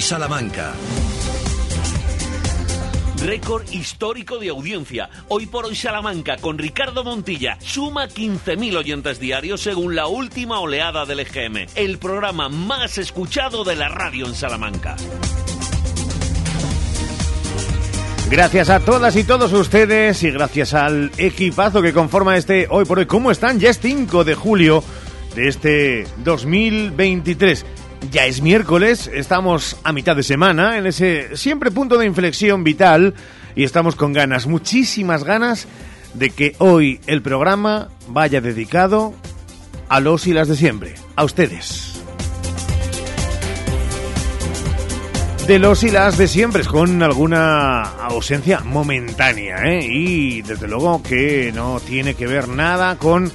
Salamanca. Récord histórico de audiencia. Hoy por hoy Salamanca con Ricardo Montilla suma 15.000 oyentes diarios según la última oleada del EGM. El programa más escuchado de la radio en Salamanca. Gracias a todas y todos ustedes y gracias al equipazo que conforma este Hoy por Hoy. ¿Cómo están? Ya es 5 de julio de este 2023. Ya es miércoles, estamos a mitad de semana, en ese siempre punto de inflexión vital, y estamos con ganas, muchísimas ganas, de que hoy el programa vaya dedicado a los y las de siempre, a ustedes. De los y las de siempre, con alguna ausencia momentánea, ¿eh? y desde luego que no tiene que ver nada con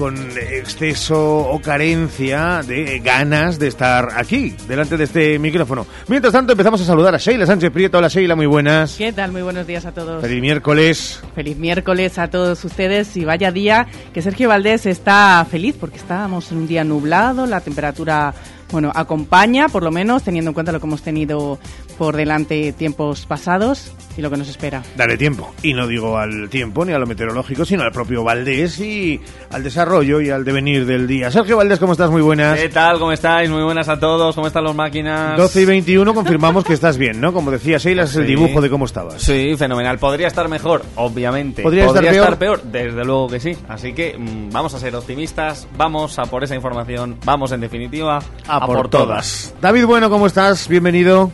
con exceso o carencia de ganas de estar aquí, delante de este micrófono. Mientras tanto, empezamos a saludar a Sheila Sánchez Prieto. Hola Sheila, muy buenas. ¿Qué tal? Muy buenos días a todos. Feliz miércoles. Feliz miércoles a todos ustedes y vaya día que Sergio Valdés está feliz porque estábamos en un día nublado, la temperatura bueno, acompaña, por lo menos, teniendo en cuenta lo que hemos tenido por delante tiempos pasados y lo que nos espera. Dale tiempo. Y no digo al tiempo ni a lo meteorológico, sino al propio Valdés y al desarrollo y al devenir del día. Sergio Valdés, ¿cómo estás? Muy buenas. ¿Qué tal? ¿Cómo estáis? Muy buenas a todos. ¿Cómo están las máquinas? 12 y 21 confirmamos que estás bien, ¿no? Como decía Sheila, es el Sí. dibujo de cómo estabas. Sí, fenomenal. Podría estar mejor, obviamente. ¿Podría estar peor? Desde luego que sí. Así que mm, vamos a ser optimistas, vamos a por esa información, vamos en definitiva A, por, todas. David Bueno, ¿cómo estás? Bienvenido.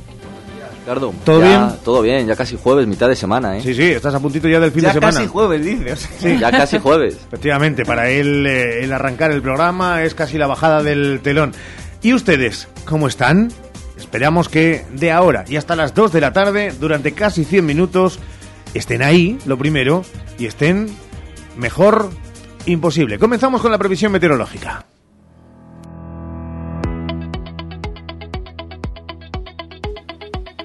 Ricardo, ¿Todo ya- bien? Todo bien, ya casi jueves, mitad de semana, ¿eh? Sí, sí, estás a puntito ya del fin Ya de semana. casi jueves, dice. o sea. Ya casi jueves. Efectivamente, para él eh, el arrancar el programa es casi la bajada del telón. ¿Y ustedes, cómo están? Esperamos que de ahora y hasta las 2 de la tarde, durante casi 100 minutos, estén ahí, lo primero, y estén mejor imposible. Comenzamos con la previsión meteorológica.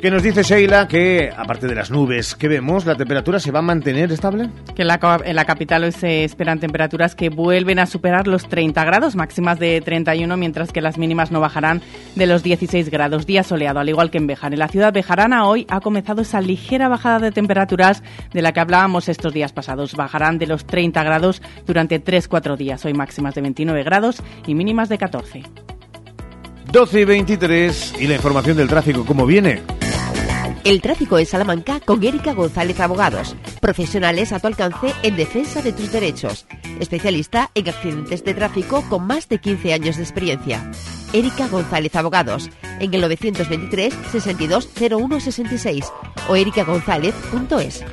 ¿Qué nos dice Sheila? Que, aparte de las nubes que vemos, la temperatura se va a mantener estable. Que en la, en la capital hoy se esperan temperaturas que vuelven a superar los 30 grados, máximas de 31, mientras que las mínimas no bajarán de los 16 grados. Día soleado, al igual que en Bejar. En la ciudad bejarana hoy ha comenzado esa ligera bajada de temperaturas de la que hablábamos estos días pasados. Bajarán de los 30 grados durante 3-4 días. Hoy máximas de 29 grados y mínimas de 14. 12 y 23 y la información del tráfico, ¿cómo viene? El tráfico en Salamanca con Erika González Abogados. Profesionales a tu alcance en defensa de tus derechos. Especialista en accidentes de tráfico con más de 15 años de experiencia. Erika González Abogados. En el 923 62 01 66 o erikagonzalez.es.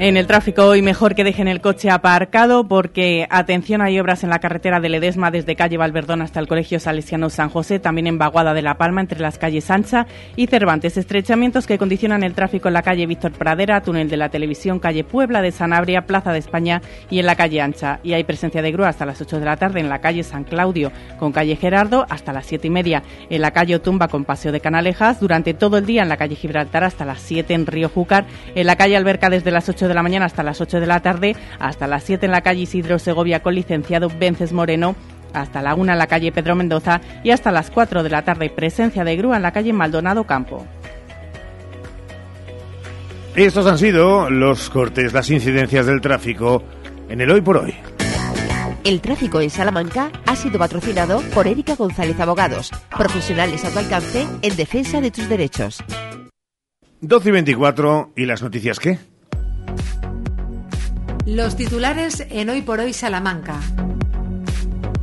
En el tráfico hoy mejor que dejen el coche aparcado porque atención hay obras en la carretera de Ledesma desde calle Valverdón hasta el Colegio Salesiano San José, también en Baguada de la Palma entre las calles Ancha y Cervantes, estrechamientos que condicionan el tráfico en la calle Víctor Pradera, túnel de la televisión, calle Puebla de Sanabria, Plaza de España y en la calle Ancha. Y hay presencia de grúa hasta las 8 de la tarde en la calle San Claudio con calle Gerardo hasta las 7 y media, en la calle Otumba con Paseo de Canalejas, durante todo el día en la calle Gibraltar hasta las 7 en Río Júcar, en la calle Alberca desde las 8 de la mañana hasta las 8 de la tarde, hasta las 7 en la calle Isidro Segovia con licenciado Vences Moreno, hasta la 1 en la calle Pedro Mendoza y hasta las 4 de la tarde presencia de grúa en la calle Maldonado Campo. Estos han sido los cortes, las incidencias del tráfico en el hoy por hoy. El tráfico en Salamanca ha sido patrocinado por Erika González Abogados. Profesionales a tu alcance en defensa de tus derechos. 12 y 24 y las noticias qué? Los titulares en Hoy por Hoy Salamanca.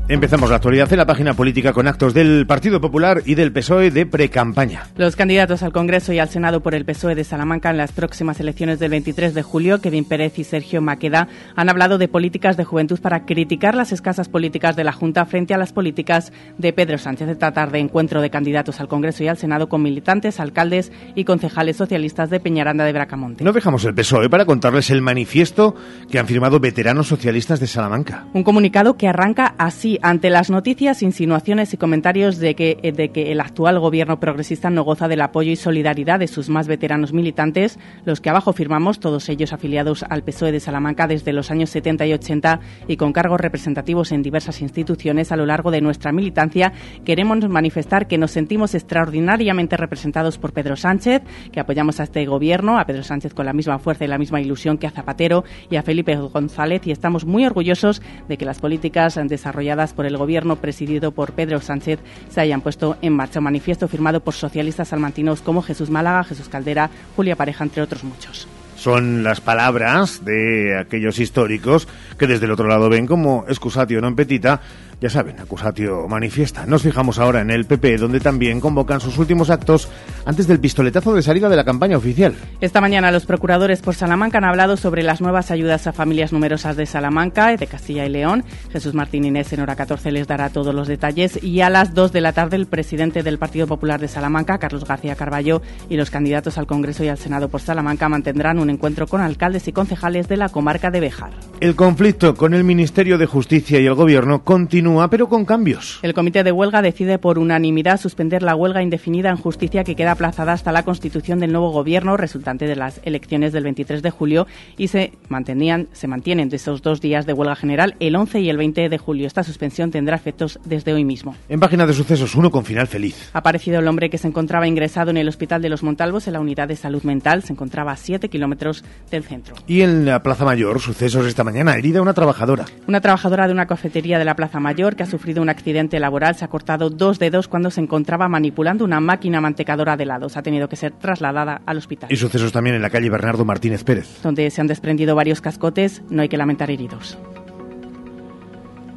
Empezamos la actualidad en la página política con actos del Partido Popular y del PSOE de precampaña. Los candidatos al Congreso y al Senado por el PSOE de Salamanca en las próximas elecciones del 23 de julio, Kevin Pérez y Sergio Maqueda, han hablado de políticas de juventud para criticar las escasas políticas de la Junta frente a las políticas de Pedro Sánchez. Esta tarde encuentro de candidatos al Congreso y al Senado con militantes, alcaldes y concejales socialistas de Peñaranda de Bracamonte. No dejamos el PSOE para contarles el manifiesto que han firmado veteranos socialistas de Salamanca. Un comunicado que arranca así. Ante las noticias, insinuaciones y comentarios de que, eh, de que el actual gobierno progresista no goza del apoyo y solidaridad de sus más veteranos militantes, los que abajo firmamos, todos ellos afiliados al PSOE de Salamanca desde los años 70 y 80 y con cargos representativos en diversas instituciones a lo largo de nuestra militancia, queremos manifestar que nos sentimos extraordinariamente representados por Pedro Sánchez, que apoyamos a este gobierno, a Pedro Sánchez con la misma fuerza y la misma ilusión que a Zapatero y a Felipe González y estamos muy orgullosos de que las políticas desarrolladas por el gobierno presidido por Pedro Sánchez se hayan puesto en marcha. Un manifiesto firmado por socialistas salmantinos como Jesús Málaga, Jesús Caldera, Julia Pareja, entre otros muchos son las palabras de aquellos históricos que desde el otro lado ven como excusatio non petita ya saben, acusatio manifiesta. Nos fijamos ahora en el PP, donde también convocan sus últimos actos antes del pistoletazo de salida de la campaña oficial. Esta mañana los procuradores por Salamanca han hablado sobre las nuevas ayudas a familias numerosas de Salamanca, y de Castilla y León. Jesús Martín Inés en hora 14 les dará todos los detalles y a las 2 de la tarde el presidente del Partido Popular de Salamanca, Carlos García Carballo, y los candidatos al Congreso y al Senado por Salamanca mantendrán un encuentro con alcaldes y concejales de la comarca de Bejar. El conflicto con el Ministerio de Justicia y el Gobierno continúa pero con cambios. El comité de huelga decide por unanimidad suspender la huelga indefinida en justicia que queda aplazada hasta la constitución del nuevo gobierno resultante de las elecciones del 23 de julio y se mantenían se mantienen de esos dos días de huelga general el 11 y el 20 de julio. Esta suspensión tendrá efectos desde hoy mismo. En página de sucesos uno con final feliz. Ha aparecido el hombre que se encontraba ingresado en el hospital de los Montalvos en la unidad de salud mental. Se encontraba a 7 kilómetros del centro. Y en la Plaza Mayor, sucesos esta mañana, herida una trabajadora. Una trabajadora de una cafetería de la Plaza Mayor que ha sufrido un accidente laboral se ha cortado dos dedos cuando se encontraba manipulando una máquina mantecadora de helados. Ha tenido que ser trasladada al hospital. Y sucesos también en la calle Bernardo Martínez Pérez. Donde se han desprendido varios cascotes, no hay que lamentar heridos.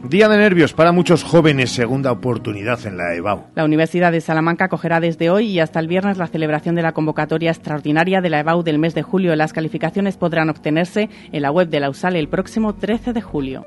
Día de nervios para muchos jóvenes, segunda oportunidad en la EBAU. La Universidad de Salamanca acogerá desde hoy y hasta el viernes la celebración de la convocatoria extraordinaria de la EBAU del mes de julio. Las calificaciones podrán obtenerse en la web de la USAL el próximo 13 de julio.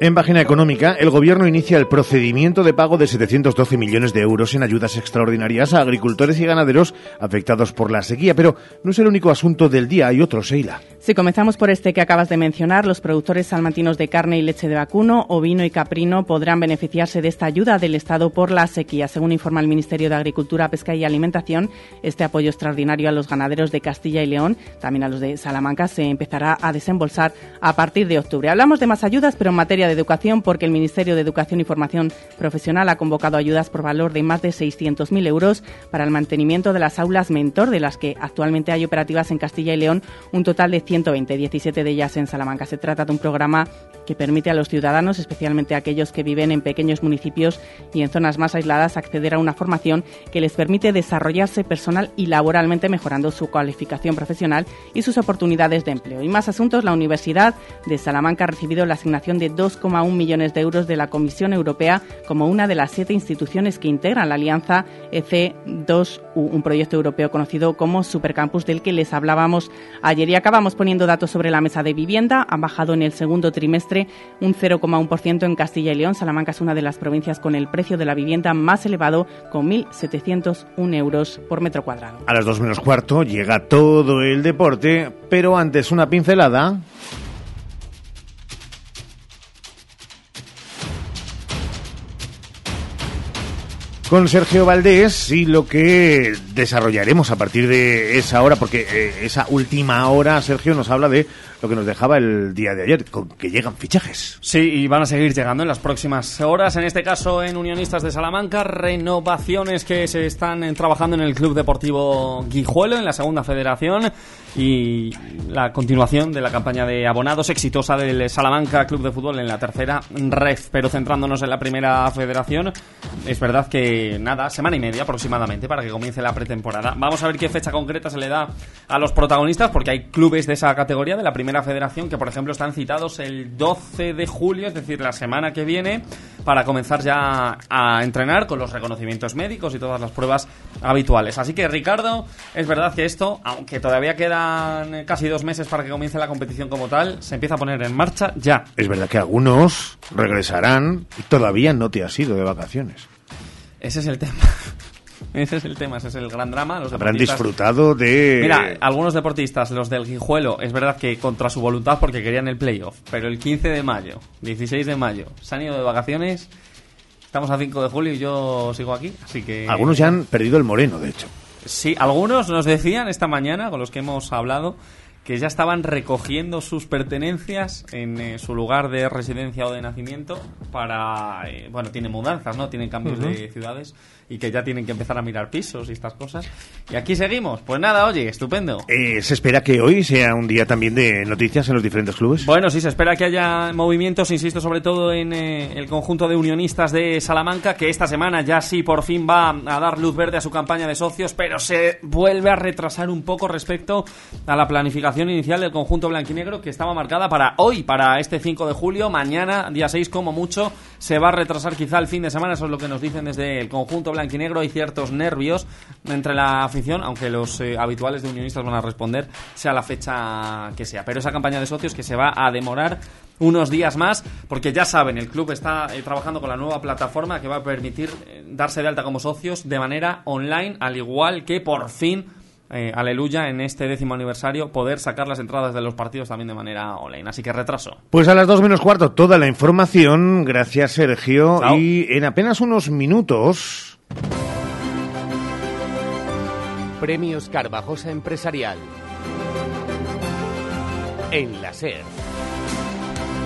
En página económica, el Gobierno inicia el procedimiento de pago de 712 millones de euros en ayudas extraordinarias a agricultores y ganaderos afectados por la sequía, pero no es el único asunto del día, hay otros, Seila. Si comenzamos por este que acabas de mencionar, los productores salmantinos de carne y leche de vacuno, ovino y caprino podrán beneficiarse de esta ayuda del Estado por la sequía. Según informa el Ministerio de Agricultura, Pesca y Alimentación, este apoyo extraordinario a los ganaderos de Castilla y León, también a los de Salamanca, se empezará a desembolsar a partir de octubre. Hablamos de más ayudas, pero en materia de Educación porque el Ministerio de Educación y Formación Profesional ha convocado ayudas por valor de más de 600.000 euros para el mantenimiento de las aulas mentor, de las que actualmente hay operativas en Castilla y León, un total de 120, 17 de ellas en Salamanca. Se trata de un programa que permite a los ciudadanos, especialmente a aquellos que viven en pequeños municipios y en zonas más aisladas, acceder a una formación que les permite desarrollarse personal y laboralmente, mejorando su cualificación profesional y sus oportunidades de empleo. Y más asuntos, la Universidad de Salamanca ha recibido la asignación de 2,1 millones de euros de la Comisión Europea como una de las siete instituciones que integran la alianza EC2U, un proyecto europeo conocido como Supercampus del que les hablábamos ayer. Y acabamos poniendo datos sobre la mesa de vivienda. Han bajado en el segundo trimestre un 0,1% en Castilla y León. Salamanca es una de las provincias con el precio de la vivienda más elevado, con 1.701 euros por metro cuadrado. A las dos menos cuarto llega todo el deporte, pero antes una pincelada. Con Sergio Valdés y lo que desarrollaremos a partir de esa hora, porque eh, esa última hora, Sergio, nos habla de lo que nos dejaba el día de ayer, con que llegan fichajes. Sí, y van a seguir llegando en las próximas horas, en este caso en Unionistas de Salamanca, renovaciones que se están eh, trabajando en el Club Deportivo Guijuelo, en la segunda federación, y la continuación de la campaña de abonados exitosa del Salamanca Club de Fútbol en la tercera red. Pero centrándonos en la primera federación, es verdad que nada, semana y media aproximadamente para que comience la pretemporada. Vamos a ver qué fecha concreta se le da a los protagonistas, porque hay clubes de esa categoría, de la primera federación, que por ejemplo están citados el 12 de julio, es decir, la semana que viene, para comenzar ya a entrenar con los reconocimientos médicos y todas las pruebas habituales. Así que Ricardo, es verdad que esto, aunque todavía quedan casi dos meses para que comience la competición como tal, se empieza a poner en marcha ya. Es verdad que algunos regresarán y todavía no te has ido de vacaciones. Ese es el tema. Ese es el tema, ese es el gran drama. Los Habrán disfrutado de... Mira, algunos deportistas, los del Guijuelo, es verdad que contra su voluntad porque querían el playoff, pero el 15 de mayo, 16 de mayo, se han ido de vacaciones, estamos a 5 de julio y yo sigo aquí, así que... Algunos ya han perdido el moreno, de hecho. Sí, algunos nos decían esta mañana, con los que hemos hablado, que ya estaban recogiendo sus pertenencias en eh, su lugar de residencia o de nacimiento para... eh, bueno, tienen mudanzas, ¿no? Tienen cambios de ciudades y que ya tienen que empezar a mirar pisos y estas cosas. Y aquí seguimos. Pues nada, oye, estupendo. Eh, se espera que hoy sea un día también de noticias en los diferentes clubes. Bueno, sí, se espera que haya movimientos, insisto, sobre todo en eh, el conjunto de unionistas de Salamanca, que esta semana ya sí por fin va a dar luz verde a su campaña de socios, pero se vuelve a retrasar un poco respecto a la planificación inicial del conjunto blanquinegro, que estaba marcada para hoy, para este 5 de julio. Mañana, día 6, como mucho, se va a retrasar quizá el fin de semana, eso es lo que nos dicen desde el conjunto blanquinegro. Hay ciertos nervios entre la afición, aunque los eh, habituales de unionistas van a responder, sea la fecha que sea. Pero esa campaña de socios que se va a demorar unos días más, porque ya saben, el club está eh, trabajando con la nueva plataforma que va a permitir eh, darse de alta como socios de manera online, al igual que por fin. Eh, aleluya, en este décimo aniversario, poder sacar las entradas de los partidos también de manera online. Así que retraso. Pues a las dos menos cuarto toda la información. Gracias, Sergio. Chao. Y en apenas unos minutos... Premios Carvajosa Empresarial. En la SER.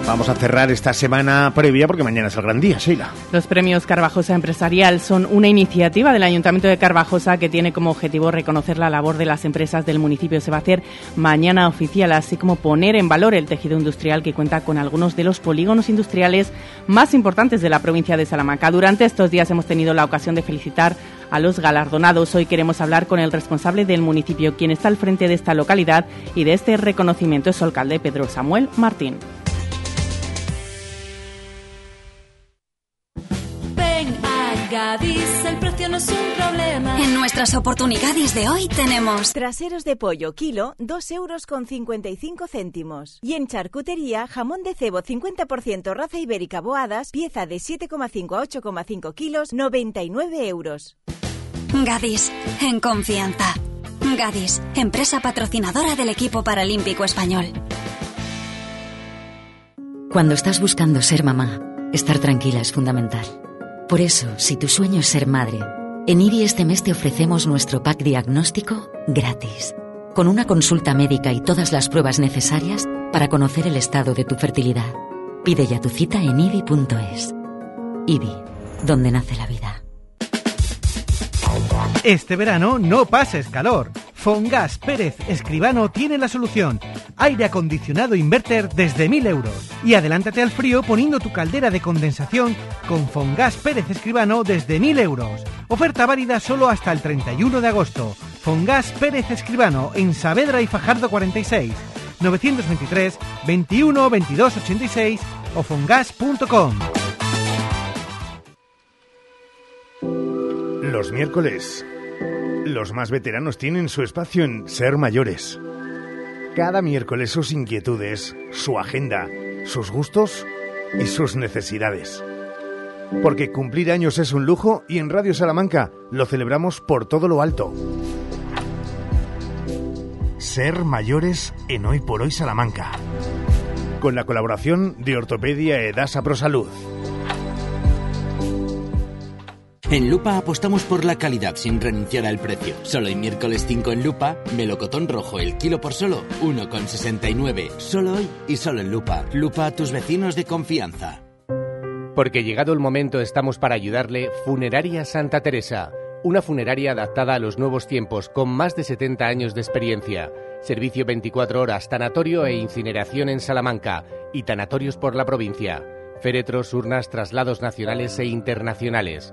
Vamos a cerrar esta semana previa porque mañana es el gran día, Sheila. Los premios Carvajosa Empresarial son una iniciativa del Ayuntamiento de Carvajosa que tiene como objetivo reconocer la labor de las empresas del municipio. Se va a hacer mañana oficial, así como poner en valor el tejido industrial que cuenta con algunos de los polígonos industriales más importantes de la provincia de Salamanca. Durante estos días hemos tenido la ocasión de felicitar a los galardonados. Hoy queremos hablar con el responsable del municipio, quien está al frente de esta localidad y de este reconocimiento es su alcalde Pedro Samuel Martín. Gadis, el precio no es un problema. En nuestras oportunidades de hoy tenemos Traseros de pollo, kilo, 2 euros con 55 céntimos. Y en charcutería, jamón de cebo 50% raza ibérica boadas, pieza de 7,5 a 8,5 kilos, 99 euros. Gadis, en confianza. Gadis, empresa patrocinadora del equipo paralímpico español. Cuando estás buscando ser mamá, estar tranquila es fundamental. Por eso, si tu sueño es ser madre, en IBI este mes te ofrecemos nuestro pack diagnóstico gratis, con una consulta médica y todas las pruebas necesarias para conocer el estado de tu fertilidad. Pide ya tu cita en IBI.es. IBI, donde nace la vida. Este verano no pases calor. Fongas Pérez Escribano tiene la solución. Aire acondicionado inverter desde 1000 euros. Y adelántate al frío poniendo tu caldera de condensación con Fongas Pérez Escribano desde 1000 euros. Oferta válida solo hasta el 31 de agosto. Fongas Pérez Escribano en Saavedra y Fajardo 46. 923 21 22 86 o fongas.com. Los miércoles, los más veteranos tienen su espacio en Ser Mayores. Cada miércoles sus inquietudes, su agenda, sus gustos y sus necesidades. Porque cumplir años es un lujo y en Radio Salamanca lo celebramos por todo lo alto. Ser Mayores en Hoy por Hoy Salamanca. Con la colaboración de Ortopedia Edasa Prosalud. En Lupa apostamos por la calidad sin renunciar al precio. Solo el miércoles 5 en Lupa, melocotón rojo el kilo por solo 1,69. Solo hoy y solo en Lupa. Lupa a tus vecinos de confianza. Porque llegado el momento estamos para ayudarle Funeraria Santa Teresa, una funeraria adaptada a los nuevos tiempos con más de 70 años de experiencia. Servicio 24 horas, tanatorio e incineración en Salamanca y tanatorios por la provincia. Féretros, urnas, traslados nacionales e internacionales.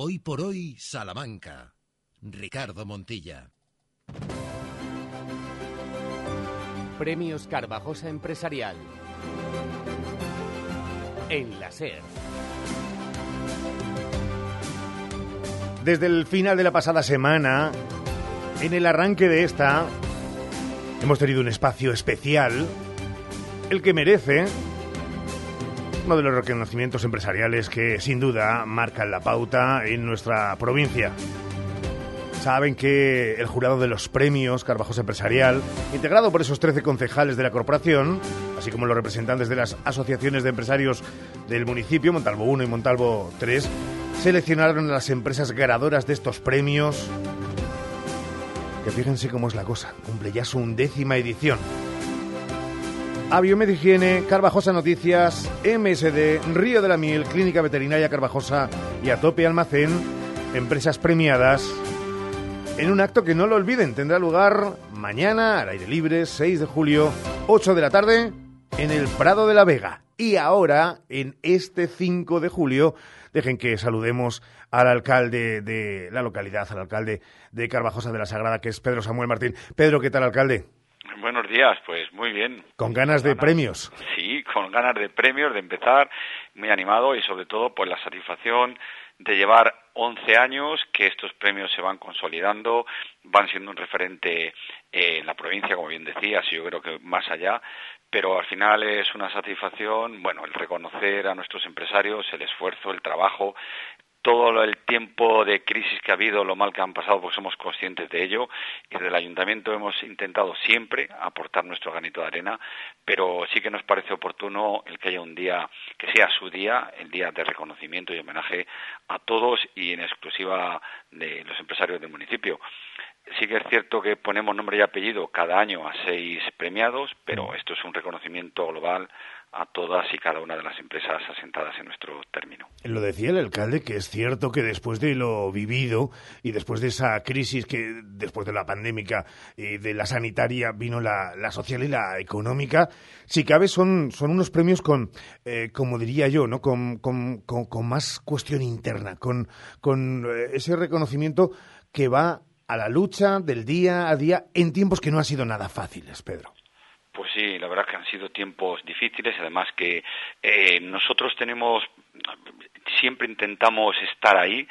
Hoy por hoy, Salamanca. Ricardo Montilla. Premios Carvajosa Empresarial. En la SER. Desde el final de la pasada semana, en el arranque de esta, hemos tenido un espacio especial, el que merece uno de los reconocimientos empresariales que sin duda marcan la pauta en nuestra provincia. Saben que el jurado de los premios Carvajosa Empresarial, integrado por esos 13 concejales de la corporación, así como los representantes de las asociaciones de empresarios del municipio, Montalvo 1 y Montalvo 3, seleccionaron a las empresas ganadoras de estos premios. Que fíjense cómo es la cosa, cumple ya su undécima edición. A Higiene, Carvajosa Noticias, MSD, Río de la Miel, Clínica Veterinaria Carvajosa y Atope Almacén, empresas premiadas. En un acto que no lo olviden, tendrá lugar mañana al aire libre, 6 de julio, 8 de la tarde, en el Prado de la Vega. Y ahora, en este 5 de julio, dejen que saludemos al alcalde de la localidad, al alcalde de Carvajosa de la Sagrada, que es Pedro Samuel Martín. Pedro, ¿qué tal, alcalde? Buenos días, pues muy bien. Con ganas de premios. Sí, con ganas de premios, de empezar, muy animado y sobre todo pues la satisfacción de llevar 11 años, que estos premios se van consolidando, van siendo un referente en la provincia, como bien decías, y yo creo que más allá, pero al final es una satisfacción, bueno, el reconocer a nuestros empresarios el esfuerzo, el trabajo, todo el tiempo de crisis que ha habido, lo mal que han pasado, pues somos conscientes de ello y desde el ayuntamiento hemos intentado siempre aportar nuestro granito de arena, pero sí que nos parece oportuno el que haya un día que sea su día, el día de reconocimiento y homenaje a todos y en exclusiva de los empresarios del municipio. Sí que es cierto que ponemos nombre y apellido cada año a seis premiados, pero esto es un reconocimiento global a todas y cada una de las empresas asentadas en nuestro término. Lo decía el alcalde que es cierto que después de lo vivido y después de esa crisis que después de la pandémica y de la sanitaria vino la, social y la económica, si cabe son, son unos premios con, eh, como diría yo, ¿no? Con, con, con, más cuestión interna, con, con eh, ese reconocimiento que va a la lucha del día a día en tiempos que no han sido nada fáciles, Pedro. Pues sí, la verdad que han sido tiempos difíciles, además que eh, nosotros tenemos siempre intentamos estar ahí.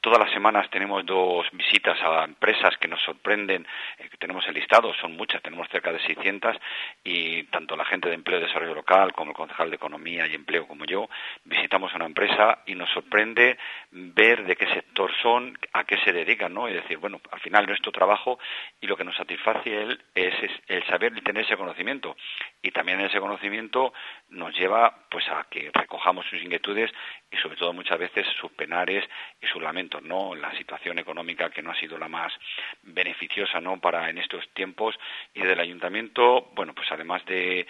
Todas las semanas tenemos dos visitas a empresas que nos sorprenden. Eh, tenemos el listado, son muchas, tenemos cerca de 600 y tanto la gente de empleo y desarrollo local como el concejal de economía y empleo como yo visitamos una empresa y nos sorprende ver de qué sector son, a qué se dedican, ¿no? Y decir, bueno, al final nuestro trabajo y lo que nos satisface es, es el saber y tener ese conocimiento y también ese conocimiento nos lleva pues a que recojamos sus inquietudes y sobre todo muchas veces sus penares y sus lamentos, ¿no? La situación económica que no ha sido la más beneficiosa, ¿no? Para en estos tiempos y del ayuntamiento, bueno, pues además de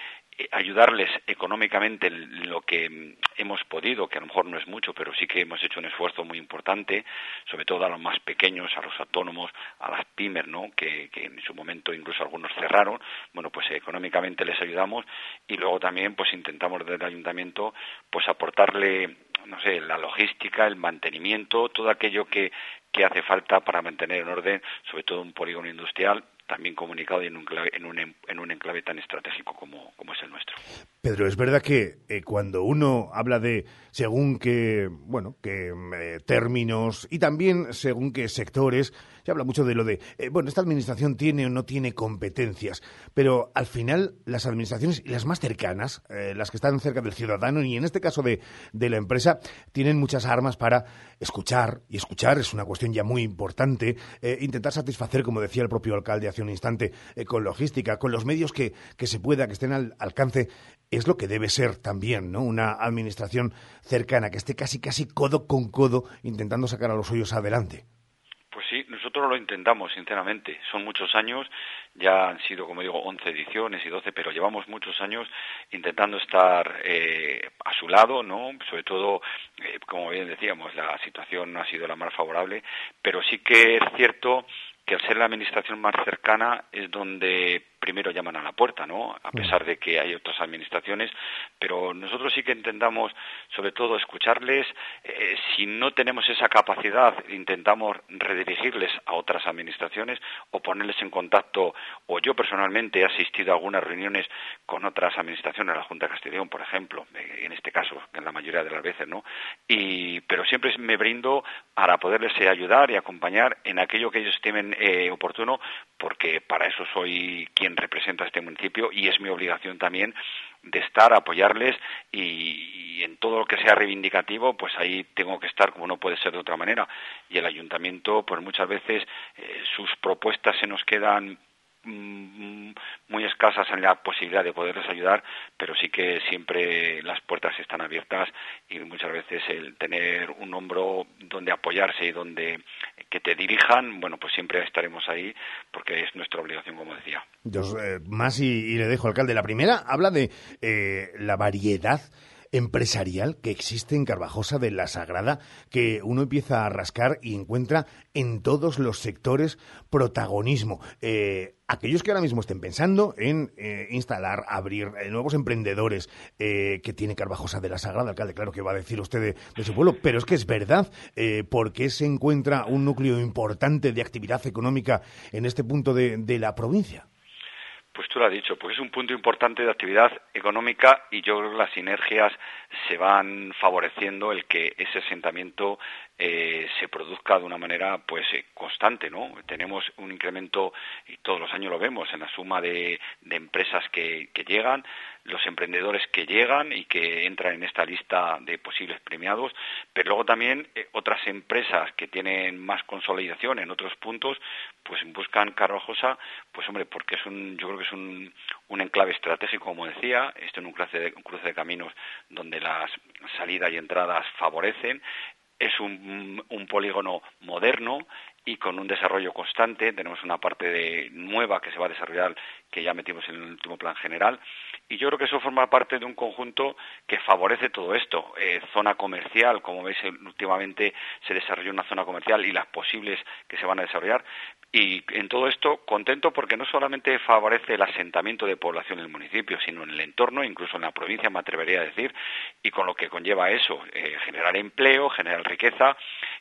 ayudarles económicamente en lo que mm, hemos podido, que a lo mejor no es mucho, pero sí que hemos hecho un esfuerzo muy importante, sobre todo a los más pequeños, a los autónomos, a las pymes, ¿no? que, que en su momento incluso algunos cerraron, bueno, pues económicamente les ayudamos y luego también pues intentamos desde el ayuntamiento pues aportarle no sé, la logística, el mantenimiento, todo aquello que, que hace falta para mantener en orden, sobre todo un polígono industrial también comunicado y en un, en un, en un enclave tan estratégico como, como, es el nuestro. Pedro, es verdad que eh, cuando uno habla de según qué, bueno, qué eh, términos y también según qué sectores, se habla mucho de lo de, eh, bueno, esta administración tiene o no tiene competencias, pero al final las administraciones las más cercanas, las que están cerca del ciudadano y en este caso de, de la empresa, tienen muchas armas para escuchar, y escuchar es una cuestión ya muy importante, intentar satisfacer, como decía el propio alcalde hace un instante, eh, con logística, con los medios que, que se pueda, que estén al alcance, es lo que debe ser también, ¿no? Una administración cercana, que esté casi, casi codo con codo intentando sacar a los suyos adelante. Pues sí, nosotros lo intentamos, sinceramente. Son muchos años, ya han sido, como digo, 11 ediciones y 12, pero llevamos muchos años intentando estar eh, a su lado, ¿no? Sobre todo, eh, como bien decíamos, la situación no ha sido la más favorable, pero sí que es cierto que al ser la administración más cercana es donde primero llaman a la puerta, ¿no? A pesar de que hay otras administraciones, pero nosotros sí que intentamos, sobre todo, escucharles. Eh, si no tenemos esa capacidad, intentamos redirigirles a otras administraciones o ponerles en contacto. O yo personalmente he asistido a algunas reuniones con otras administraciones, la Junta de Castellón, por ejemplo, eh, en este caso, en la mayoría de las veces, ¿no? Y, pero siempre me brindo para poderles ayudar y acompañar en aquello que ellos eh, oportuno, porque para eso soy quien representa a este municipio y es mi obligación también de estar, apoyarles y, en todo lo que sea reivindicativo, pues ahí tengo que estar como no puede ser de otra manera. Y el ayuntamiento, pues muchas veces eh, sus propuestas se nos quedan Mm, muy escasas en la posibilidad de poderles ayudar, pero sí que siempre las puertas están abiertas y muchas veces el tener un hombro donde apoyarse y donde que te dirijan, bueno, pues siempre estaremos ahí porque es nuestra obligación, como decía. Eh, más y, le dejo, alcalde. La primera habla de eh, la variedad empresarial que existe en Carvajosa de la Sagrada, que uno empieza a rascar y encuentra en todos los sectores protagonismo. Eh, aquellos que ahora mismo estén pensando en eh, instalar, abrir eh, nuevos emprendedores que tiene Carvajosa de la Sagrada, alcalde, claro que va a decir usted de, su pueblo, pero es que es verdad, porque se encuentra un núcleo importante de actividad económica en este punto de la provincia. Pues tú lo has dicho, pues es un punto importante de actividad económica y yo creo que las sinergias se van favoreciendo el que ese asentamiento eh, se produzca de una manera pues eh, constante, ¿no? Tenemos un incremento y todos los años lo vemos en la suma de, empresas que llegan, los emprendedores que llegan y que entran en esta lista de posibles premiados, pero luego también eh, otras empresas que tienen más consolidación en otros puntos, pues buscan Carrojosa, pues hombre, porque es un, yo creo que es un, un enclave estratégico, como decía, esto en un cruce de, un cruce de caminos donde las salidas y entradas favorecen, es un, un, polígono moderno y con un desarrollo constante. Tenemos una parte de, nueva que se va a desarrollar que ya metimos en el último plan general y yo creo que eso forma parte de un conjunto que favorece todo esto. Eh, zona comercial, como veis, últimamente se desarrolló una zona comercial y las posibles que se van a desarrollar. Y en todo esto, contento porque no solamente favorece el asentamiento de población en el municipio, sino en el entorno, incluso en la provincia, me atrevería a decir, y con lo que conlleva eso, eh, generar empleo, generar riqueza,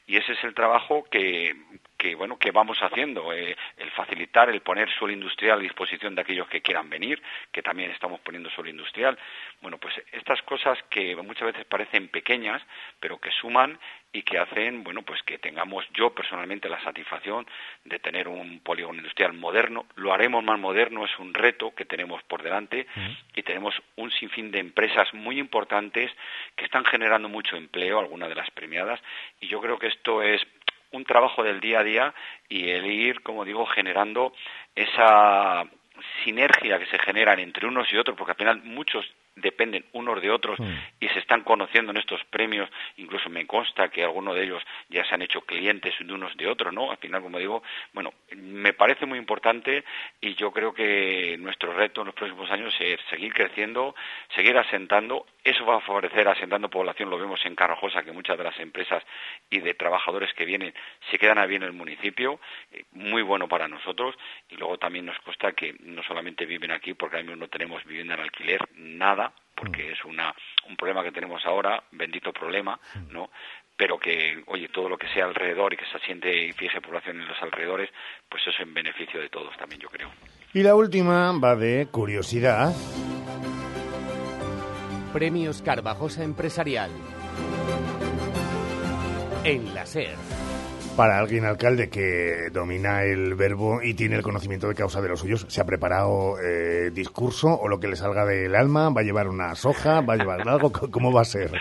y ese es el trabajo que, que bueno que vamos haciendo eh, el facilitar el poner suelo industrial a disposición de aquellos que quieran venir que también estamos poniendo suelo industrial. Bueno pues estas cosas que muchas veces parecen pequeñas pero que suman y que hacen bueno pues que tengamos yo personalmente la satisfacción de tener un polígono industrial moderno. Lo haremos más moderno es un reto que tenemos por delante y tenemos un sinfín de empresas muy importantes que están generando mucho empleo algunas de las premiadas y yo creo que esto es un trabajo del día a día y el ir, como digo, generando esa sinergia que se generan entre unos y otros, porque al final muchos dependen unos de otros mm. y se están conociendo en estos premios, incluso me consta que algunos de ellos ya se han hecho clientes de unos de otros, ¿no? Al final, como digo, bueno, me parece muy importante y yo creo que nuestro reto en los próximos años es seguir creciendo, seguir asentando, eso va a favorecer asentando población, lo vemos en Carrojosa, que muchas de las empresas y de trabajadores que vienen se quedan a bien en el municipio, eh, muy bueno para nosotros y luego también nos consta que no solamente viven aquí, porque ahora mismo no tenemos vivienda en alquiler, nada, porque mm. es una, un problema que tenemos ahora, bendito problema, ¿no? Pero que, oye, todo lo que sea alrededor y que se asiente y fije población en los alrededores, pues eso es en beneficio de todos también, yo creo. Y la última va de curiosidad. Premios Carvajosa Empresarial. En la SER para alguien alcalde que domina el verbo y tiene el conocimiento de causa de los suyos, ¿se ha preparado eh, discurso o lo que le salga del alma? ¿Va a llevar una soja? ¿Va a llevar algo? ¿Cómo va a ser?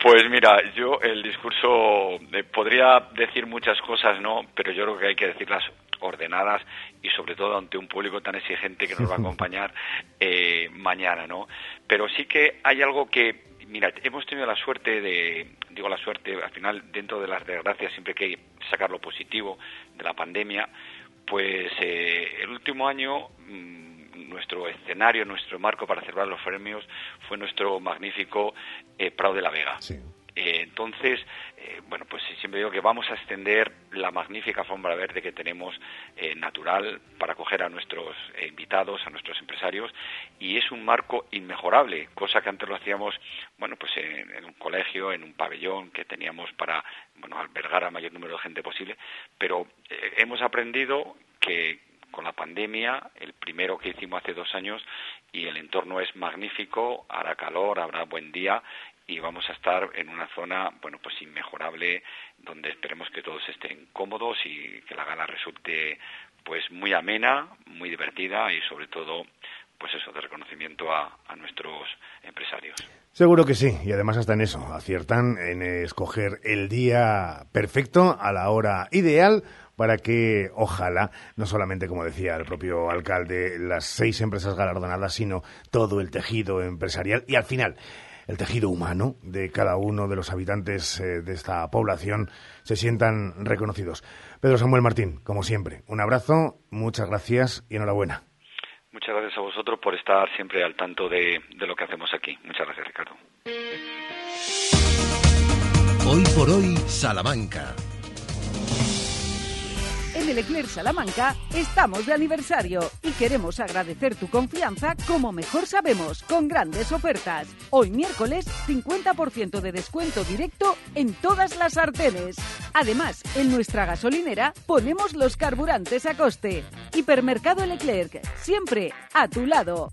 Pues mira, yo el discurso eh, podría decir muchas cosas, ¿no? Pero yo creo que hay que decirlas ordenadas y sobre todo ante un público tan exigente que nos va a acompañar eh, mañana, ¿no? Pero sí que hay algo que Mira, hemos tenido la suerte de, digo la suerte, al final dentro de las desgracias siempre hay que sacar lo positivo de la pandemia, pues eh, el último año mm, nuestro escenario, nuestro marco para celebrar los premios fue nuestro magnífico eh, Prado de la Vega. Eh, entonces, eh, bueno, pues siempre digo que vamos a extender la magnífica alfombra verde que tenemos eh, natural para acoger a nuestros invitados, a nuestros empresarios, y es un marco inmejorable, cosa que antes lo hacíamos, bueno, pues en, un colegio, en un pabellón que teníamos para, bueno, albergar al mayor número de gente posible, pero hemos aprendido que con la pandemia, el primero que hicimos hace dos años, y el entorno es magnífico, hará calor, habrá buen día y vamos a estar en una zona, bueno, pues inmejorable, donde esperemos que todos estén cómodos y que la gala resulte pues muy amena, muy divertida y sobre todo pues eso, de reconocimiento a, a, nuestros empresarios. Seguro que sí, y además hasta en eso, aciertan en escoger el día perfecto a la hora ideal para que, ojalá, no solamente, como decía el propio alcalde, las seis empresas galardonadas, sino todo el tejido empresarial y al final el tejido humano de cada uno de los habitantes eh, de esta población se sientan reconocidos. Pedro Samuel Martín, como siempre, un abrazo, muchas gracias y enhorabuena. Muchas gracias a vosotros por estar siempre al tanto de, de lo que hacemos aquí. Muchas gracias, Ricardo. Hoy por hoy, Salamanca. En el Salamanca estamos de aniversario y queremos agradecer tu confianza como mejor sabemos, con grandes ofertas. Hoy miércoles, 50% de descuento directo en todas las sartenes. Además, en nuestra gasolinera ponemos los carburantes a coste. Hipermercado Leclerc, siempre a tu lado.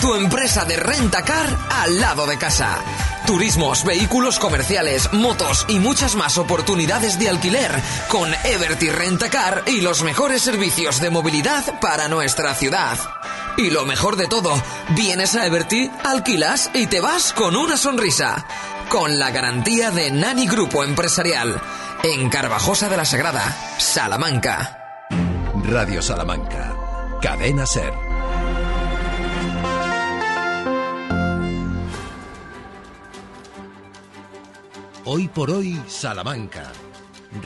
Tu empresa de rentacar al lado de casa. Turismos, vehículos comerciales, motos y muchas más oportunidades de alquiler con Everty Rentacar y los mejores servicios de movilidad para nuestra ciudad. Y lo mejor de todo, vienes a Everty, alquilas y te vas con una sonrisa. Con la garantía de Nani Grupo Empresarial. En Carvajosa de la Sagrada, Salamanca. Radio Salamanca. Cadena Ser. Hoy por hoy, Salamanca.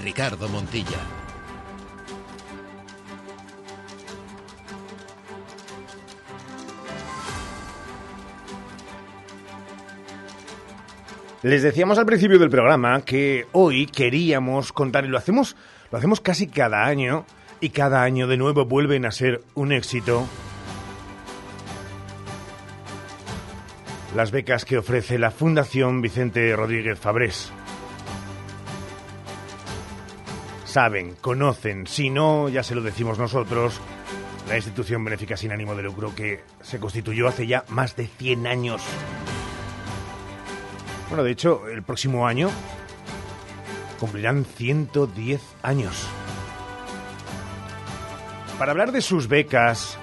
Ricardo Montilla. Les decíamos al principio del programa que hoy queríamos contar, y lo hacemos, lo hacemos casi cada año, y cada año de nuevo vuelven a ser un éxito, las becas que ofrece la Fundación Vicente Rodríguez Fabrés. Saben, conocen, si no, ya se lo decimos nosotros, la institución benéfica sin ánimo de lucro que se constituyó hace ya más de 100 años. Bueno, de hecho, el próximo año cumplirán 110 años. Para hablar de sus becas,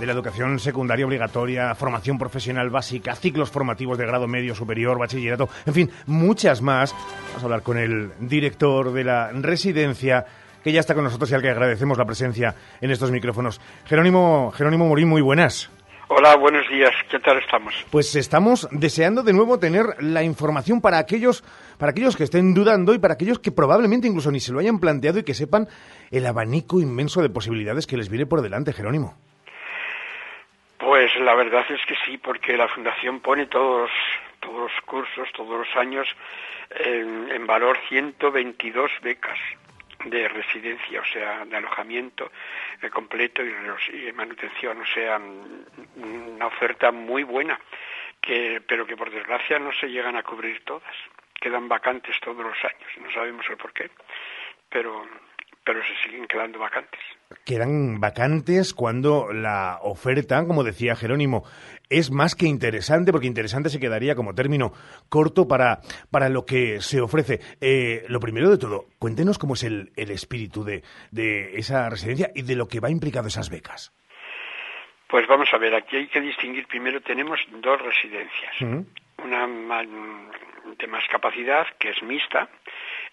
de la educación secundaria obligatoria, formación profesional básica, ciclos formativos de grado medio superior, bachillerato, en fin, muchas más. Vamos a hablar con el director de la residencia que ya está con nosotros y al que agradecemos la presencia en estos micrófonos. Jerónimo, Jerónimo Morín, muy buenas. Hola, buenos días. ¿Qué tal estamos? Pues estamos deseando de nuevo tener la información para aquellos, para aquellos que estén dudando y para aquellos que probablemente incluso ni se lo hayan planteado y que sepan el abanico inmenso de posibilidades que les viene por delante, Jerónimo. Pues la verdad es que sí, porque la Fundación pone todos, todos los cursos, todos los años, en, valor 122 becas de residencia, o sea, de alojamiento eh, completo y, y, manutención, o sea, una oferta muy buena, que, pero que por desgracia no se llegan a cubrir todas. Quedan vacantes todos los años, no sabemos el por qué, pero pero se siguen quedando vacantes. Quedan vacantes cuando la oferta, como decía Jerónimo, es más que interesante, porque interesante se quedaría como término corto para, para lo que se ofrece. Eh, lo primero de todo, cuéntenos cómo es el, el espíritu de, de esa residencia y de lo que va implicado esas becas. Pues vamos a ver, aquí hay que distinguir primero, tenemos dos residencias. Una de más capacidad, que es mixta,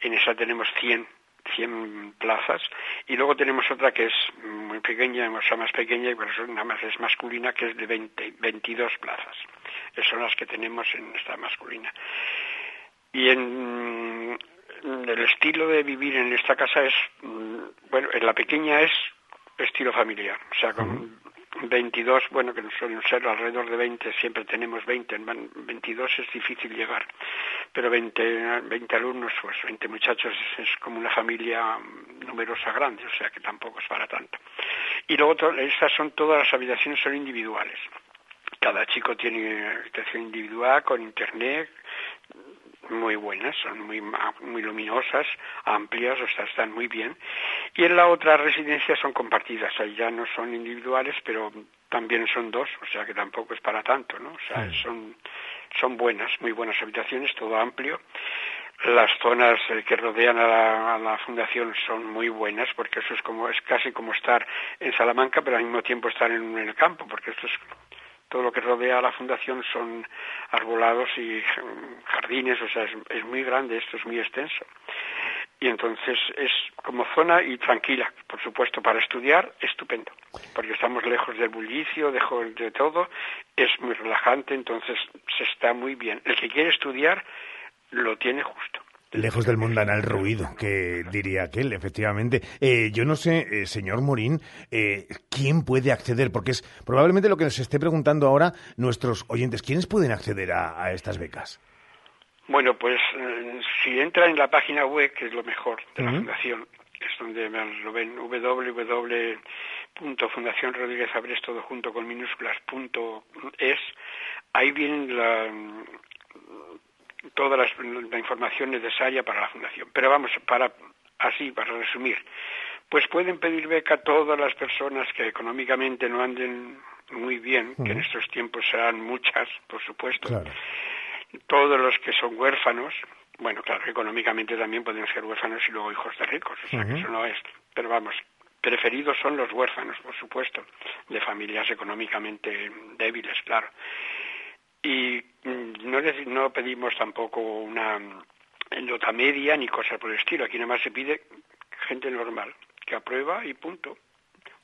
en esa tenemos 100 100 plazas y luego tenemos otra que es muy pequeña, o sea, más pequeña eso nada más es masculina que es de 20, 22 plazas. Esas son las que tenemos en esta masculina. Y en el estilo de vivir en esta casa es, mm, bueno, en la pequeña es estilo familiar, o sea, con 22, bueno, que suelen ser alrededor de 20, siempre tenemos 20, en 22 es difícil llegar, pero 20, 20 alumnos, pues 20 muchachos es, como una familia numerosa grande, o sea que tampoco es para tanto. Y luego estas son todas las habitaciones son individuales. Cada chico tiene habitación individual con internet, muy buenas, son muy, muy luminosas, amplias, o sea, están muy bien. Y en la otra residencia son compartidas, ahí ya no son individuales, pero también son dos, o sea que tampoco es para tanto, ¿no? O sea, son, son buenas, muy buenas habitaciones, todo amplio. Las zonas eh, que rodean a la, a la, fundación son muy buenas porque eso es como es casi como estar en Salamanca, pero al mismo tiempo estar en, en el campo, porque esto es todo lo que rodea a la fundación son arbolados y jardines, o sea, es, muy grande, esto es muy extenso. Y entonces es como zona y tranquila, por supuesto, para estudiar, estupendo, porque estamos lejos del bullicio, lejos de todo, es muy relajante, entonces se está muy bien. El que quiere estudiar lo tiene justo. Lejos del mundanal ruido, que diría aquel, efectivamente. Eh, yo no sé, eh, señor Morín, eh, ¿quién puede acceder? Porque es probablemente lo que nos esté preguntando ahora nuestros oyentes. ¿Quiénes pueden acceder a, estas becas? Bueno, pues si entran en la página web, que es lo mejor de la Fundación, que es donde lo ven, www.fundacionrodríguezabres, todo junto con minúsculas, punto es, ahí vienen la toda la, información necesaria para la fundación. Pero vamos, para así, para resumir, pues pueden pedir beca todas las personas que económicamente no anden muy bien, que en estos tiempos serán muchas, por supuesto. Todos los que son huérfanos, bueno, claro, económicamente también pueden ser huérfanos y luego hijos de ricos, o sea, que eso no es, pero vamos, preferidos son los huérfanos, por supuesto, de familias económicamente débiles, claro y mm, no, no pedimos tampoco una nota media ni cosas por el estilo. Aquí nada más se pide gente normal, que aprueba y punto.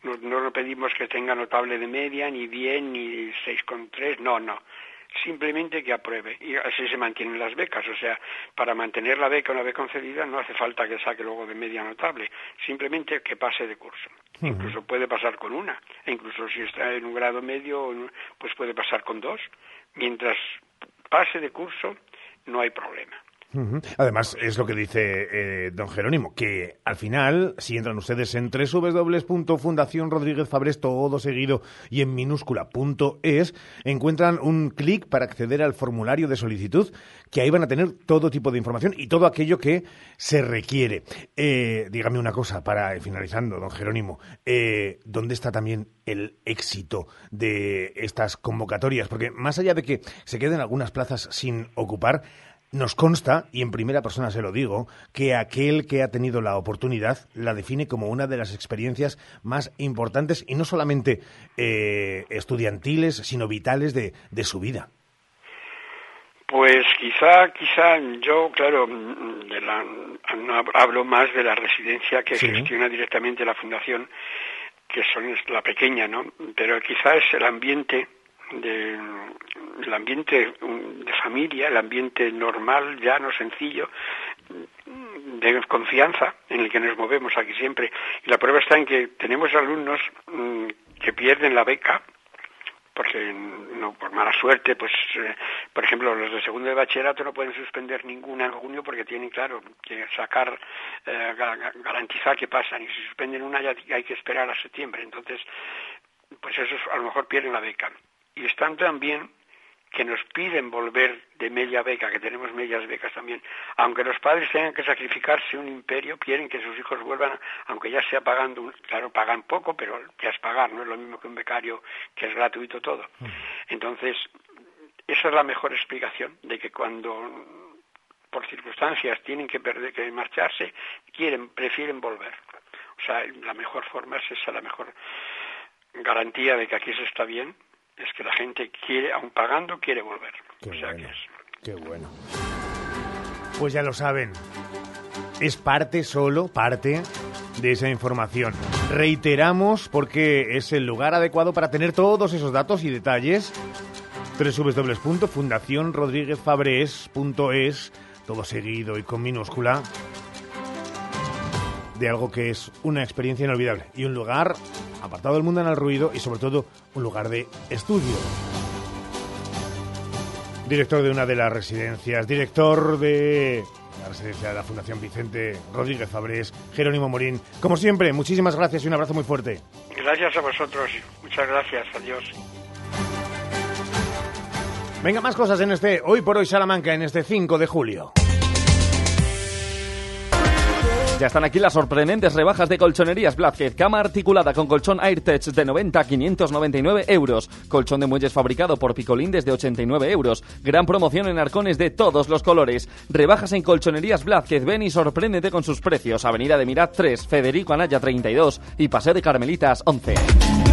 No, no pedimos que tenga notable de media, ni bien, ni 6,3, no, no. Simplemente que apruebe. Y así se mantienen las becas. O sea, para mantener la beca una vez concedida no hace falta que saque luego de media notable. Simplemente que pase de curso. Incluso puede pasar con una. E incluso si está en un grado medio, pues puede pasar con dos mientras pase de curso no hay problema. Además, es lo que dice eh, don Jerónimo, que al final, si entran ustedes en www.fundación Rodríguez Fabres, todo seguido y en minúscula.es, encuentran un clic para acceder al formulario de solicitud, que ahí van a tener todo tipo de información y todo aquello que se requiere. Eh, dígame una cosa, para finalizando, don Jerónimo, eh, ¿dónde está también el éxito de estas convocatorias? Porque más allá de que se queden algunas plazas sin ocupar, nos consta, y en primera persona se lo digo, que aquel que ha tenido la oportunidad la define como una de las experiencias más importantes y no solamente eh, estudiantiles, sino vitales de, su vida. Pues quizá, quizá yo, claro, de la, no hablo más de la residencia que gestiona directamente la fundación, que son la pequeña, ¿no? Pero quizá es el ambiente de ambiente de familia, el ambiente normal, llano, sencillo, de confianza en el que nos movemos aquí siempre. Y la prueba está en que tenemos alumnos mm, que pierden la beca porque no por mala suerte pues eh, por ejemplo los de segundo de bachillerato no pueden suspender ninguna en junio porque tienen claro que sacar eh, garantizar que pasan. Y si suspenden una ya hay que esperar a septiembre. Entonces pues esos a lo mejor pierden la beca y están también que nos piden volver de media beca, que tenemos medias becas también, aunque los padres tengan que sacrificarse un imperio, quieren que sus hijos vuelvan, aunque ya sea pagando, claro, pagan poco, pero ya es pagar, no es lo mismo que un becario que es gratuito todo. Entonces, esa es la mejor explicación de que cuando por circunstancias tienen que, perder, que marcharse, quieren, prefieren volver. O sea, la mejor forma es esa, la mejor garantía de que aquí se está bien, es que la gente quiere, aun pagando, quiere volver. Qué o sea bueno. que es. Qué bueno. Pues ya lo saben. Es parte solo, parte de esa información. Reiteramos porque es el lugar adecuado para tener todos esos datos y detalles. www.fundacionrodríguezfabres.es todo seguido y con minúscula de algo que es una experiencia inolvidable y un lugar apartado del mundo en el ruido y sobre todo un lugar de estudio. Director de una de las residencias, director de la residencia de la Fundación Vicente Rodríguez Fabrés, Jerónimo Morín. Como siempre, muchísimas gracias y un abrazo muy fuerte. Gracias a vosotros. Muchas gracias. Adiós. Venga, más cosas en este Hoy por Hoy Salamanca, en este 5 de julio. Ya están aquí las sorprendentes rebajas de colchonerías Blázquez. Cama articulada con colchón AirTech de 90 a 599 euros. Colchón de muelles fabricado por Picolín desde 89 euros. Gran promoción en arcones de todos los colores. Rebajas en colchonerías Blázquez. Ven y sorpréndete con sus precios. Avenida de Mirat 3, Federico Anaya 32 y Paseo de Carmelitas 11.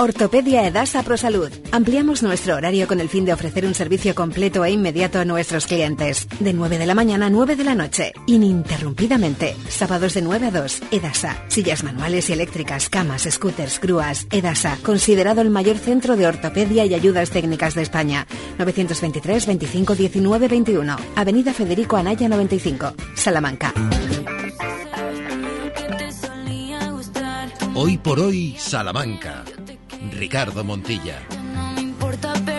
Ortopedia Edasa ProSalud. Ampliamos nuestro horario con el fin de ofrecer un servicio completo e inmediato a nuestros clientes. De 9 de la mañana a 9 de la noche, ininterrumpidamente. Sábados de 9 a 2. Edasa. Sillas manuales y eléctricas, camas, scooters, grúas. Edasa. Considerado el mayor centro de ortopedia y ayudas técnicas de España. 923 25 19 21. Avenida Federico Anaya 95. Salamanca. Hoy por hoy, Salamanca. Ricardo Montilla.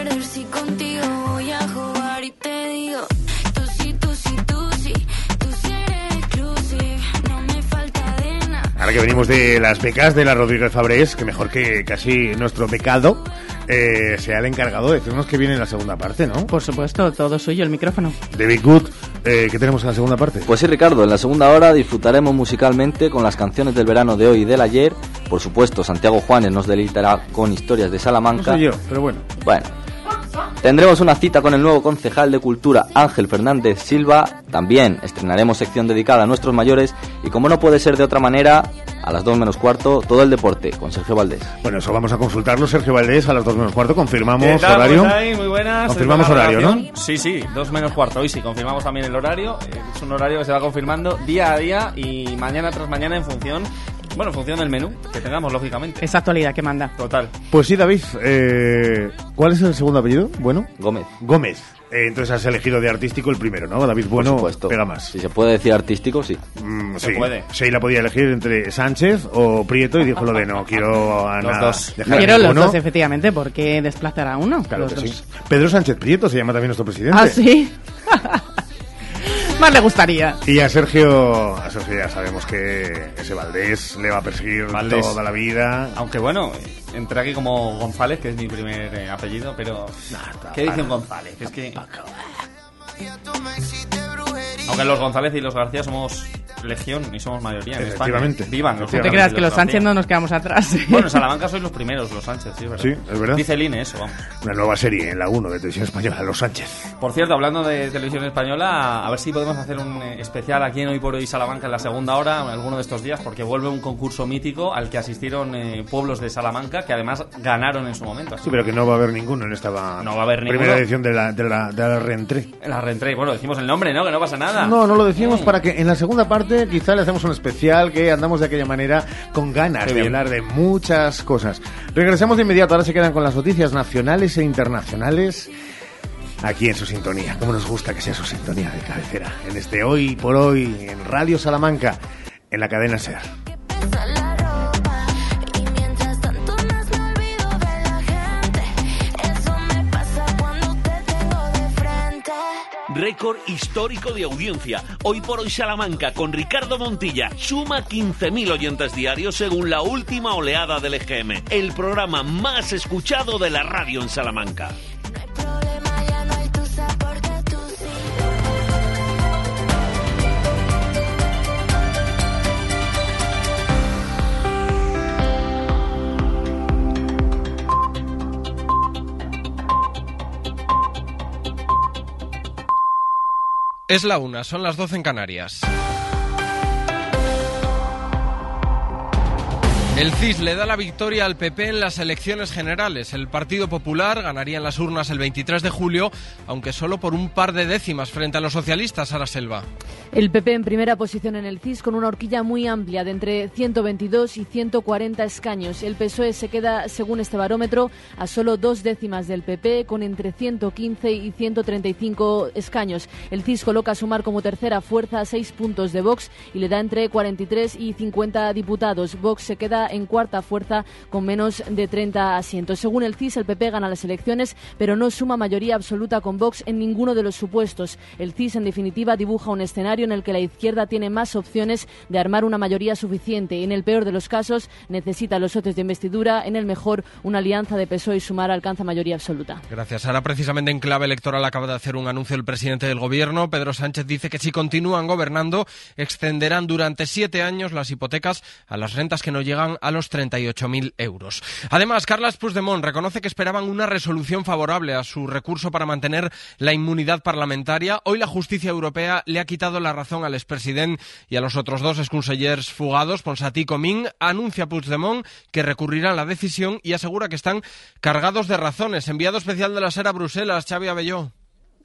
Ahora que venimos de las becas de la Rodríguez Fabrés, que mejor que casi nuestro becado, eh, sea el encargado de decirnos que viene en la segunda parte, ¿no? Por supuesto, todo suyo, el micrófono. David Good, eh, ¿qué tenemos en la segunda parte? Pues sí, Ricardo, en la segunda hora disfrutaremos musicalmente con las canciones del verano de hoy y del ayer. Por supuesto, Santiago Juanes nos deleitará con historias de No Salamanca. soy yo, pero bueno. Bueno, tendremos una cita con el nuevo concejal de Cultura, Ángel Fernández Silva. También estrenaremos sección dedicada a nuestros mayores. Y como no puede ser de otra manera, a las 2 menos cuarto, todo el deporte con Sergio Valdés. Bueno, eso vamos a consultarlo, Sergio Valdés, a las 2 menos cuarto. Confirmamos horario. Muy buenas. Confirmamos horario, ¿no? Sí, sí, dos menos cuarto. Hoy sí, confirmamos también el horario. Eh, Es un horario que se va confirmando día a día y mañana tras mañana en función, bueno, en función del menú que tengamos, lógicamente. Esa actualidad que manda. Total. Pues sí, David. eh, ¿Cuál es el segundo apellido? Bueno. Gómez. Gómez. Eh, entonces has elegido de artístico el primero, ¿no? David Bueno Por supuesto. pega más. Si se puede decir artístico, sí. Mm, Se sí. puede. Sheila podía elegir entre Sánchez o Prieto y dijo lo de no, quiero a Los nada dos. dejar Quiero los ninguno. dos, efectivamente, ¿por qué desplazar a uno? Claro Los que dos. sí. Pedro Sánchez Prieto se llama también nuestro presidente. Ah, sí. Más le gustaría. Y a Sergio, a Sergio ya sabemos que ese Valdés le va a perseguir Valdés. toda la vida. Aunque bueno, entré aquí como González, que es mi primer eh, apellido, pero. ¿Qué dice un González? Es que. Aunque los González y los García somos legión y somos mayoría en España. Efectivamente. Vivan los No te creas que los García. Sánchez no nos quedamos atrás. Bueno, en Salamanca sois los primeros, los Sánchez, sí, es verdad. Sí, es verdad. Dice el INE eso, vamos. Una nueva serie en la 1 de Televisión Española, Los Sánchez. Por cierto, hablando de televisión española, a ver si podemos hacer un eh, especial aquí en Hoy por Hoy Salamanca en la segunda hora, en alguno de estos días, porque vuelve un concurso mítico al que asistieron eh, pueblos de Salamanca, que además ganaron en su momento. Sí, pero que no va a haber ninguno en esta No va a haber primera ninguno. edición de la, de la, de la reentré. La reentré, bueno, decimos el nombre, ¿no? Que no pasa nada. No, no lo decimos para que en la segunda parte quizá le hacemos un especial que andamos de aquella manera con ganas Qué de bien. hablar de muchas cosas. Regresamos de inmediato, ahora se quedan con las noticias nacionales e internacionales aquí en su sintonía. Como nos gusta que sea su sintonía de cabecera. En este Hoy por Hoy en Radio Salamanca, en la cadena SER. Récord histórico de audiencia. Hoy por hoy Salamanca con Ricardo Montilla suma 15.000 oyentes diarios según la última oleada del EGM, el programa más escuchado de la radio en Salamanca. Es la una, son las 12 en Canarias. El CIS le da la victoria al PP en las elecciones generales. El Partido Popular ganaría en las urnas el 23 de julio, aunque solo por un par de décimas frente a los socialistas a la selva. El PP en primera posición en el CIS con una horquilla muy amplia de entre 122 y 140 escaños. El PSOE se queda, según este barómetro, a solo dos décimas del PP con entre 115 y 135 escaños. El CIS coloca a sumar como tercera fuerza a seis puntos de Vox y le da entre 43 y 50 diputados. Vox se queda en cuarta fuerza con menos de 30 asientos. Según el CIS, el PP gana las elecciones, pero no suma mayoría absoluta con Vox en ninguno de los supuestos. El CIS, en definitiva, dibuja un escenario en el que la izquierda tiene más opciones de armar una mayoría suficiente. En el peor de los casos, necesita los socios de investidura. En el mejor, una alianza de PSOE y Sumar alcanza mayoría absoluta. Gracias. Ahora, precisamente en clave electoral, acaba de hacer un anuncio el presidente del Gobierno. Pedro Sánchez dice que si continúan gobernando, extenderán durante siete años las hipotecas a las rentas que no llegan a los 38.000 euros. Además, Carlas Puigdemont reconoce que esperaban una resolución favorable a su recurso para mantener la inmunidad parlamentaria. Hoy la justicia europea le ha quitado la razón al expresidente y a los otros dos exconsellers fugados, Ponsatí y Comín. Anuncia Puigdemont que recurrirá a la decisión y asegura que están cargados de razones. Enviado especial de la SER a Bruselas, Xavi Abelló.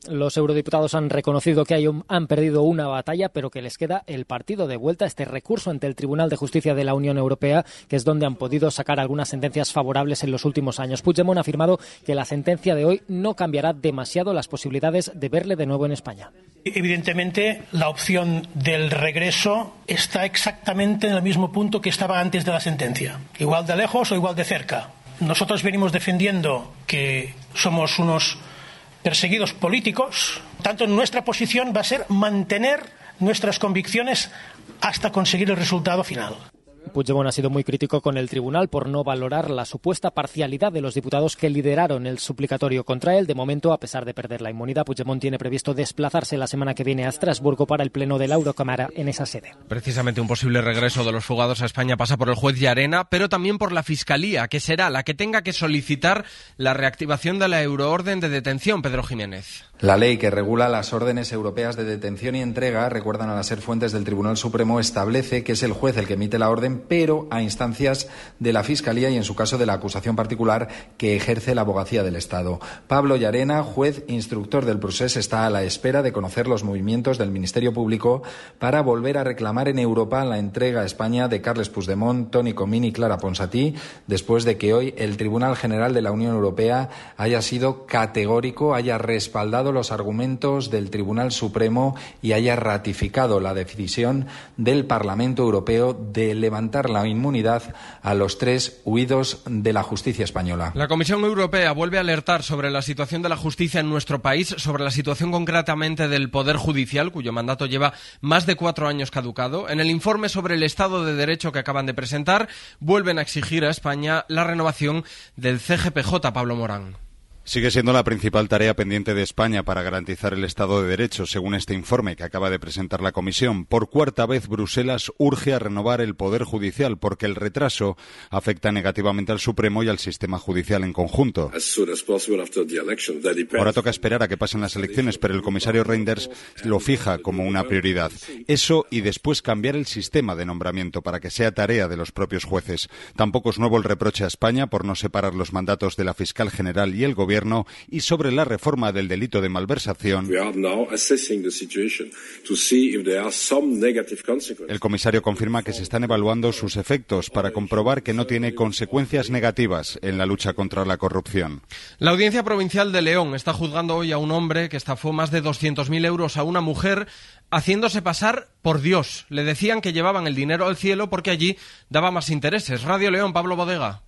Los eurodiputados han reconocido que hay un, han perdido una batalla, pero que les queda el partido de vuelta, este recurso ante el Tribunal de Justicia de la Unión Europea, que es donde han podido sacar algunas sentencias favorables en los últimos años. Puigdemont ha afirmado que la sentencia de hoy no cambiará demasiado las posibilidades de verle de nuevo en España. Evidentemente, la opción del regreso está exactamente en el mismo punto que estaba antes de la sentencia, igual de lejos o igual de cerca. Nosotros venimos defendiendo que somos unos perseguidos políticos, tanto nuestra posición va a ser mantener nuestras convicciones hasta conseguir el resultado final. Puigdemont ha sido muy crítico con el tribunal por no valorar la supuesta parcialidad de los diputados que lideraron el suplicatorio contra él. De momento, a pesar de perder la inmunidad, Puigdemont tiene previsto desplazarse la semana que viene a Estrasburgo para el pleno de la Eurocámara en esa sede. Precisamente un posible regreso de los fugados a España pasa por el juez Llarena, pero también por la Fiscalía, que será la que tenga que solicitar la reactivación de la euroorden de detención, Pedro Jiménez. La ley que regula las órdenes europeas de detención y entrega, recuerdan a las ser fuentes del Tribunal Supremo, establece que es el juez el que emite la orden, pero a instancias de la Fiscalía y, en su caso, de la acusación particular que ejerce la abogacía del Estado. Pablo Llarena, juez instructor del proceso, está a la espera de conocer los movimientos del Ministerio Público para volver a reclamar en Europa la entrega a España de Carles Puigdemont, Toni Comín y Clara Ponsatí, después de que hoy el Tribunal General de la Unión Europea haya sido categórico, haya respaldado los argumentos del Tribunal Supremo y haya ratificado la decisión del Parlamento Europeo de levantar la inmunidad a los tres de la justicia española. La Comisión Europea vuelve a alertar sobre la situación de la justicia en nuestro país, sobre la situación concretamente del Poder Judicial, cuyo mandato lleva más de cuatro años caducado. En el informe sobre el Estado de Derecho que acaban de presentar, vuelven a exigir a España la renovación del CGPJ, Pablo Morán. Sigue siendo la principal tarea pendiente de España para garantizar el Estado de Derecho, según este informe que acaba de presentar la Comisión. Por cuarta vez, Bruselas urge a renovar el Poder Judicial porque el retraso afecta negativamente al Supremo y al sistema judicial en conjunto. Ahora toca esperar a que pasen las elecciones, pero el comisario Reinders lo fija como una prioridad. Eso y después cambiar el sistema de nombramiento para que sea tarea de los propios jueces. Tampoco es nuevo el reproche a España por no separar los mandatos de la fiscal general y el gobierno y sobre la reforma del delito de malversación. El comisario confirma que se están evaluando sus efectos para comprobar que no tiene consecuencias negativas en la lucha contra la corrupción. La Audiencia Provincial de León está juzgando hoy a un hombre que estafó más de 200.000 euros a una mujer haciéndose pasar por Dios. Le decían que llevaban el dinero al cielo porque allí daba más intereses. Radio León, Pablo Bodega.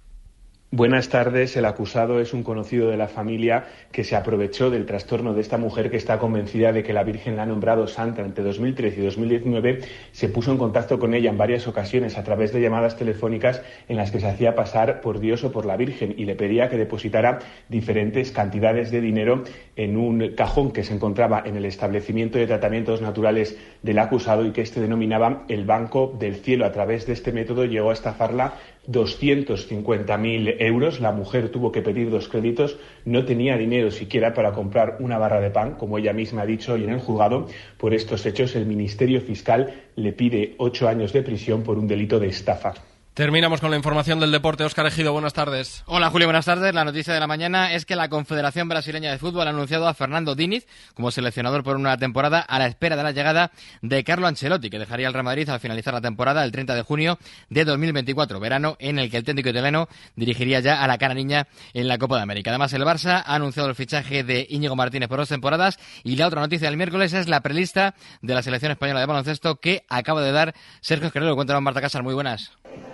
Buenas tardes. El acusado es un conocido de la familia que se aprovechó del trastorno de esta mujer que está convencida de que la Virgen la ha nombrado santa entre 2013 y 2019. Se puso en contacto con ella en varias ocasiones a través de llamadas telefónicas en las que se hacía pasar por Dios o por la Virgen y le pedía que depositara diferentes cantidades de dinero en un cajón que se encontraba en el establecimiento de tratamientos naturales del acusado y que este denominaba el Banco del Cielo. A través de este método llegó a estafarla 250.000 euros. La mujer tuvo que pedir dos créditos, no tenía dinero siquiera para comprar una barra de pan, como ella misma ha dicho hoy en el juzgado. Por estos hechos, el Ministerio Fiscal le pide ocho años de prisión por un delito de estafa. Terminamos con la información del deporte. Óscar Ejido, buenas tardes. Hola Julio, buenas tardes. La noticia de la mañana es que la Confederación Brasileña de Fútbol ha anunciado a Fernando Diniz como seleccionador por una temporada a la espera de la llegada de Carlo Ancelotti, que dejaría el Real Madrid al finalizar la temporada el 30 de junio de 2024, verano en el que el técnico italiano dirigiría ya a la cara niña en la Copa de América. Además, el Barça ha anunciado el fichaje de Íñigo Martínez por dos temporadas y la otra noticia del miércoles es la prelista de la selección española de baloncesto que acaba de dar Sergio Esquerero. Cuéntanos, Marta Casar, muy buenas.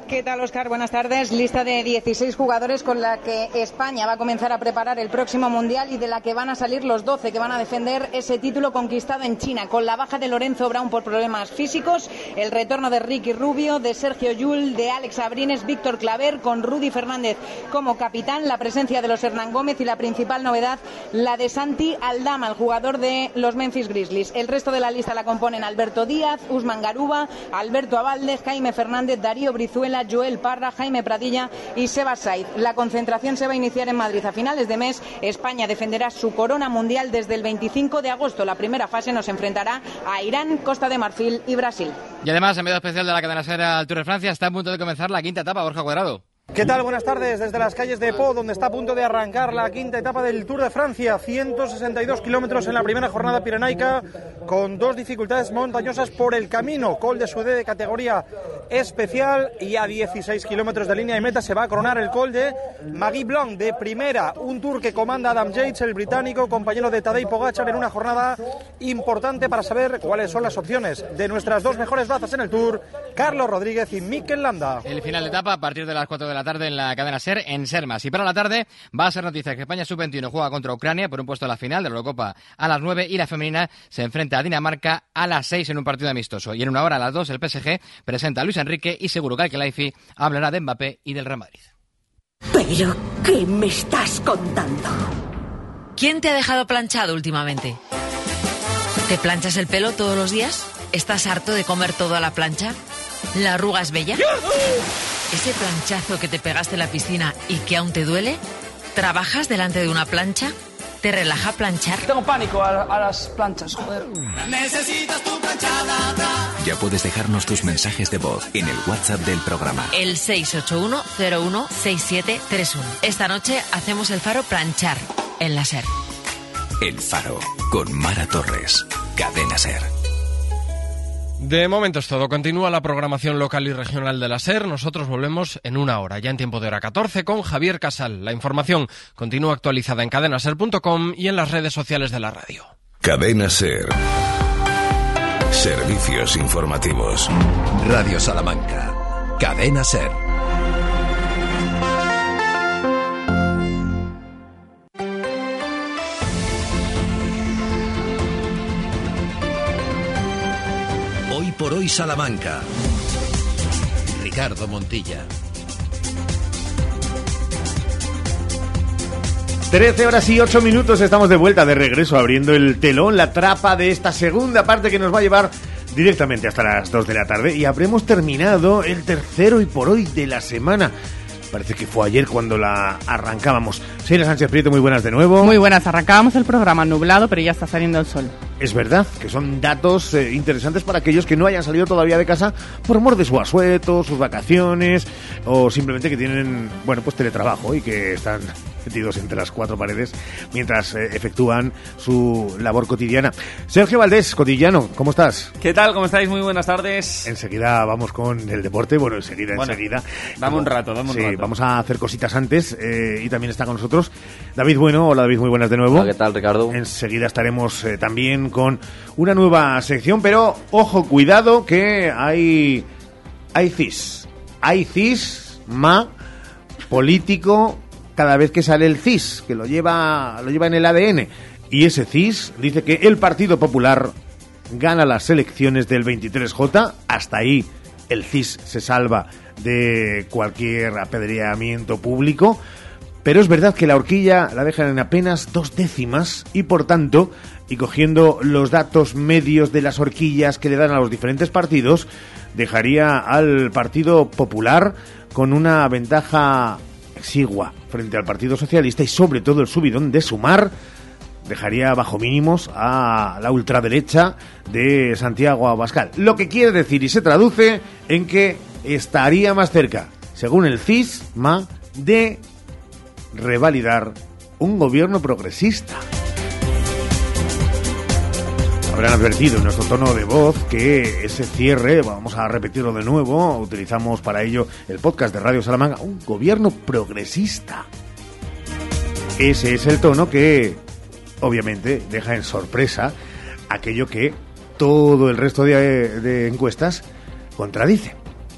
¿Qué tal, Oscar? Buenas tardes. Lista de 16 jugadores con la que España va a comenzar a preparar el próximo Mundial y de la que van a salir los 12 que van a defender ese título conquistado en China, con la baja de Lorenzo Brown por problemas físicos, el retorno de Ricky Rubio, de Sergio Yul, de Alex Abrines, Víctor Claver, con Rudy Fernández como capitán, la presencia de los Hernán Gómez y la principal novedad, la de Santi Aldama, el jugador de los Memphis Grizzlies. El resto de la lista la componen Alberto Díaz, Usman Garuba, Alberto Avalde, Jaime Fernández, Darío Brizuela, Joel Parra, Jaime Pradilla y Seba Said. La concentración se va a iniciar en Madrid a finales de mes. España defenderá su corona mundial desde el 25 de agosto. La primera fase nos enfrentará a Irán, Costa de Marfil y Brasil. Y además, en medio especial de la cadena Sera al Tour de Francia, está a punto de comenzar la quinta etapa, Borja Cuadrado. ¿Qué tal? Buenas tardes desde las calles de Po, donde está a punto de arrancar la quinta etapa del Tour de Francia. 162 kilómetros en la primera jornada pirenaica, con dos dificultades montañosas por el camino. Col de Suede de categoría especial y a 16 kilómetros de línea de meta se va a coronar el col de Magui Blanc de primera. Un tour que comanda Adam Yates, el británico, compañero de Tadej Pogacar, en una jornada importante para saber cuáles son las opciones de nuestras dos mejores bazas en el Tour, Carlos Rodríguez y Mikel Landa. El final de etapa a partir de las 4 de la tarde en la cadena SER en Sermas. Y para la tarde va a ser noticia que España sub-21 juega contra Ucrania por un puesto en la final de la Eurocopa a las 9 y la femenina se enfrenta a Dinamarca a las 6 en un partido amistoso. Y en una hora a las 2 el PSG presenta a Luis Enrique y seguro que Alkelaifi hablará de Mbappé y del Real Madrid. ¿Pero qué me estás contando? ¿Quién te ha dejado planchado últimamente? ¿Te planchas el pelo todos los días? ¿Estás harto de comer todo a la plancha? ¿La arruga es bella? ¿Ese planchazo que te pegaste en la piscina y que aún te duele? ¿Trabajas delante de una plancha? ¿Te relaja planchar? Tengo pánico a, a las planchas, joder. Necesitas tu planchada. Ya puedes dejarnos tus mensajes de voz en el WhatsApp del programa. El 681-016731. Esta noche hacemos el faro planchar en la SER. El Faro con Mara Torres. Cadena Ser. De momento es todo. Continúa la programación local y regional de la SER. Nosotros volvemos en una hora, ya en tiempo de hora 14, con Javier Casal. La información continúa actualizada en cadenaser.com y en las redes sociales de la radio. Cadena Ser. Servicios informativos. Radio Salamanca. Cadena Ser. Por hoy Salamanca. Ricardo Montilla. 13 horas y 8 minutos estamos de vuelta, de regreso, abriendo el telón, la trapa de esta segunda parte que nos va a llevar directamente hasta las 2 de la tarde y habremos terminado el tercero y por hoy de la semana. Parece que fue ayer cuando la arrancábamos. Señora Sánchez Prieto, muy buenas de nuevo. Muy buenas, arrancábamos el programa nublado, pero ya está saliendo el sol. Es verdad que son datos eh, interesantes para aquellos que no hayan salido todavía de casa por mor de su asueto, sus vacaciones o simplemente que tienen, bueno, pues teletrabajo y que están metidos entre las cuatro paredes mientras eh, efectúan su labor cotidiana. Sergio Valdés, cotidiano, ¿cómo estás? ¿Qué tal? ¿Cómo estáis? Muy buenas tardes. Enseguida vamos con el deporte, bueno, enseguida, Bueno, enseguida. dame un rato, dame un sí, rato. Vamos a hacer cositas antes eh, y también está con nosotros David Bueno. Hola David, muy buenas de nuevo. Hola, ¿qué tal, Ricardo? Enseguida estaremos eh, también con una nueva sección, pero ojo, cuidado que hay hay cis, hay cisma político cada vez que sale el CIS, que lo lleva, lo lleva en el ADN. Y ese CIS dice que el Partido Popular gana las elecciones del 23J. Hasta ahí el CIS se salva de cualquier apedreamiento público. Pero es verdad que la horquilla la dejan en apenas dos décimas y por tanto, y cogiendo los datos medios de las horquillas que le dan a los diferentes partidos, dejaría al Partido Popular con una ventaja exigua frente al Partido Socialista y sobre todo el subidón de sumar dejaría bajo mínimos a la ultraderecha de Santiago Abascal. Lo que quiere decir y se traduce en que estaría más cerca, según el CISMA, de revalidar un gobierno progresista. Habrán advertido en nuestro tono de voz que ese cierre, vamos a repetirlo de nuevo, utilizamos para ello el podcast de Radio Salamanca, un gobierno progresista. Ese es el tono que, obviamente, deja en sorpresa aquello que todo el resto de, encuestas contradice.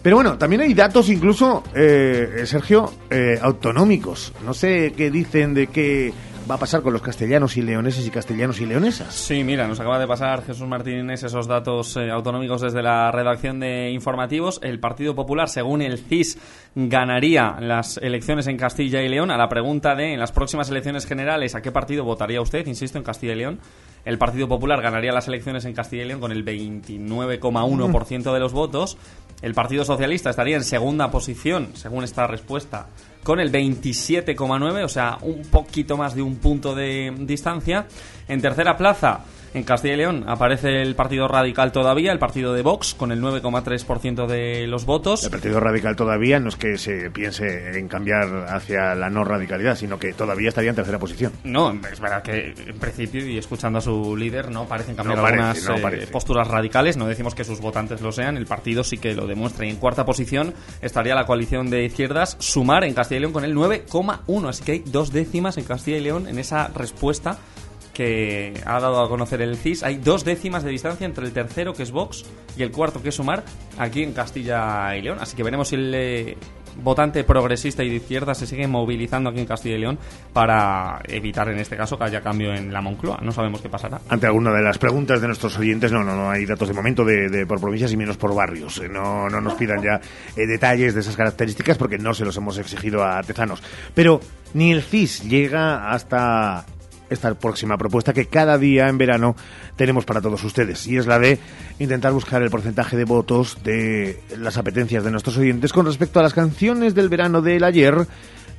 Pero bueno, también hay datos incluso, eh, Sergio, eh, autonómicos. No sé qué dicen de qué va a pasar con los castellanos y leoneses y castellanos y leonesas. Sí, mira, nos acaba de pasar Jesús Martínez esos datos eh, autonómicos desde la redacción de informativos. El Partido Popular, según el CIS, ganaría las elecciones en Castilla y León. A la pregunta de en las próximas elecciones generales, ¿a qué partido votaría usted? Insisto, en Castilla y León. El Partido Popular ganaría las elecciones en Castilla y León con el 29,1% de los votos. El Partido Socialista estaría en segunda posición, según esta respuesta, con el 27,9, o sea, un poquito más de un punto de distancia. En tercera plaza, en Castilla y León aparece el Partido Radical todavía, el partido de Vox, con el 9,3% de los votos. El Partido Radical todavía no es que se piense en cambiar hacia la no radicalidad, sino que todavía estaría en tercera posición. No, es verdad que en principio, y escuchando a su líder, no parecen cambiar No parece, algunas no eh, posturas radicales. No decimos que sus votantes lo sean, el partido sí que lo demuestra. Y en cuarta posición estaría la coalición de izquierdas, Sumar, en Castilla y León, con el 9,1. Así que hay dos décimas en Castilla y León en esa respuesta que ha dado a conocer el CIS. Hay dos décimas de distancia entre el tercero, que es Vox, y el cuarto, que es Sumar, aquí en Castilla y León. Así que veremos si el eh, votante progresista y de izquierda se sigue movilizando aquí en Castilla y León para evitar, en este caso, que haya cambio en la Moncloa. No sabemos qué pasará. Ante alguna de las preguntas de nuestros oyentes, no, no, no hay datos de momento de, por provincias y menos por barrios. Eh, No, no nos pidan ya eh, detalles de esas características porque no se los hemos exigido a Tezanos. Pero ni el CIS llega hasta esta próxima propuesta que cada día en verano tenemos para todos ustedes y es la de intentar buscar el porcentaje de votos de las apetencias de nuestros oyentes con respecto a las canciones del verano del ayer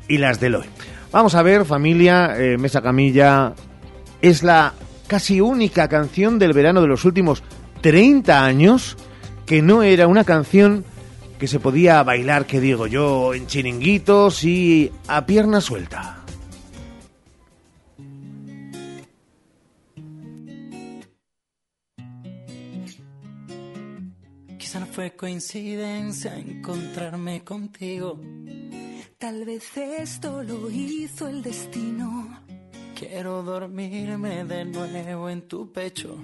y las del hoy. Vamos a ver, familia, eh, Mesa Camilla, es la casi única canción del verano de los últimos 30 años que no era una canción que se podía bailar, que digo yo, en chiringuitos y a pierna suelta. Fue coincidencia encontrarme contigo. Tal vez esto lo hizo el destino. Quiero dormirme de nuevo en tu pecho.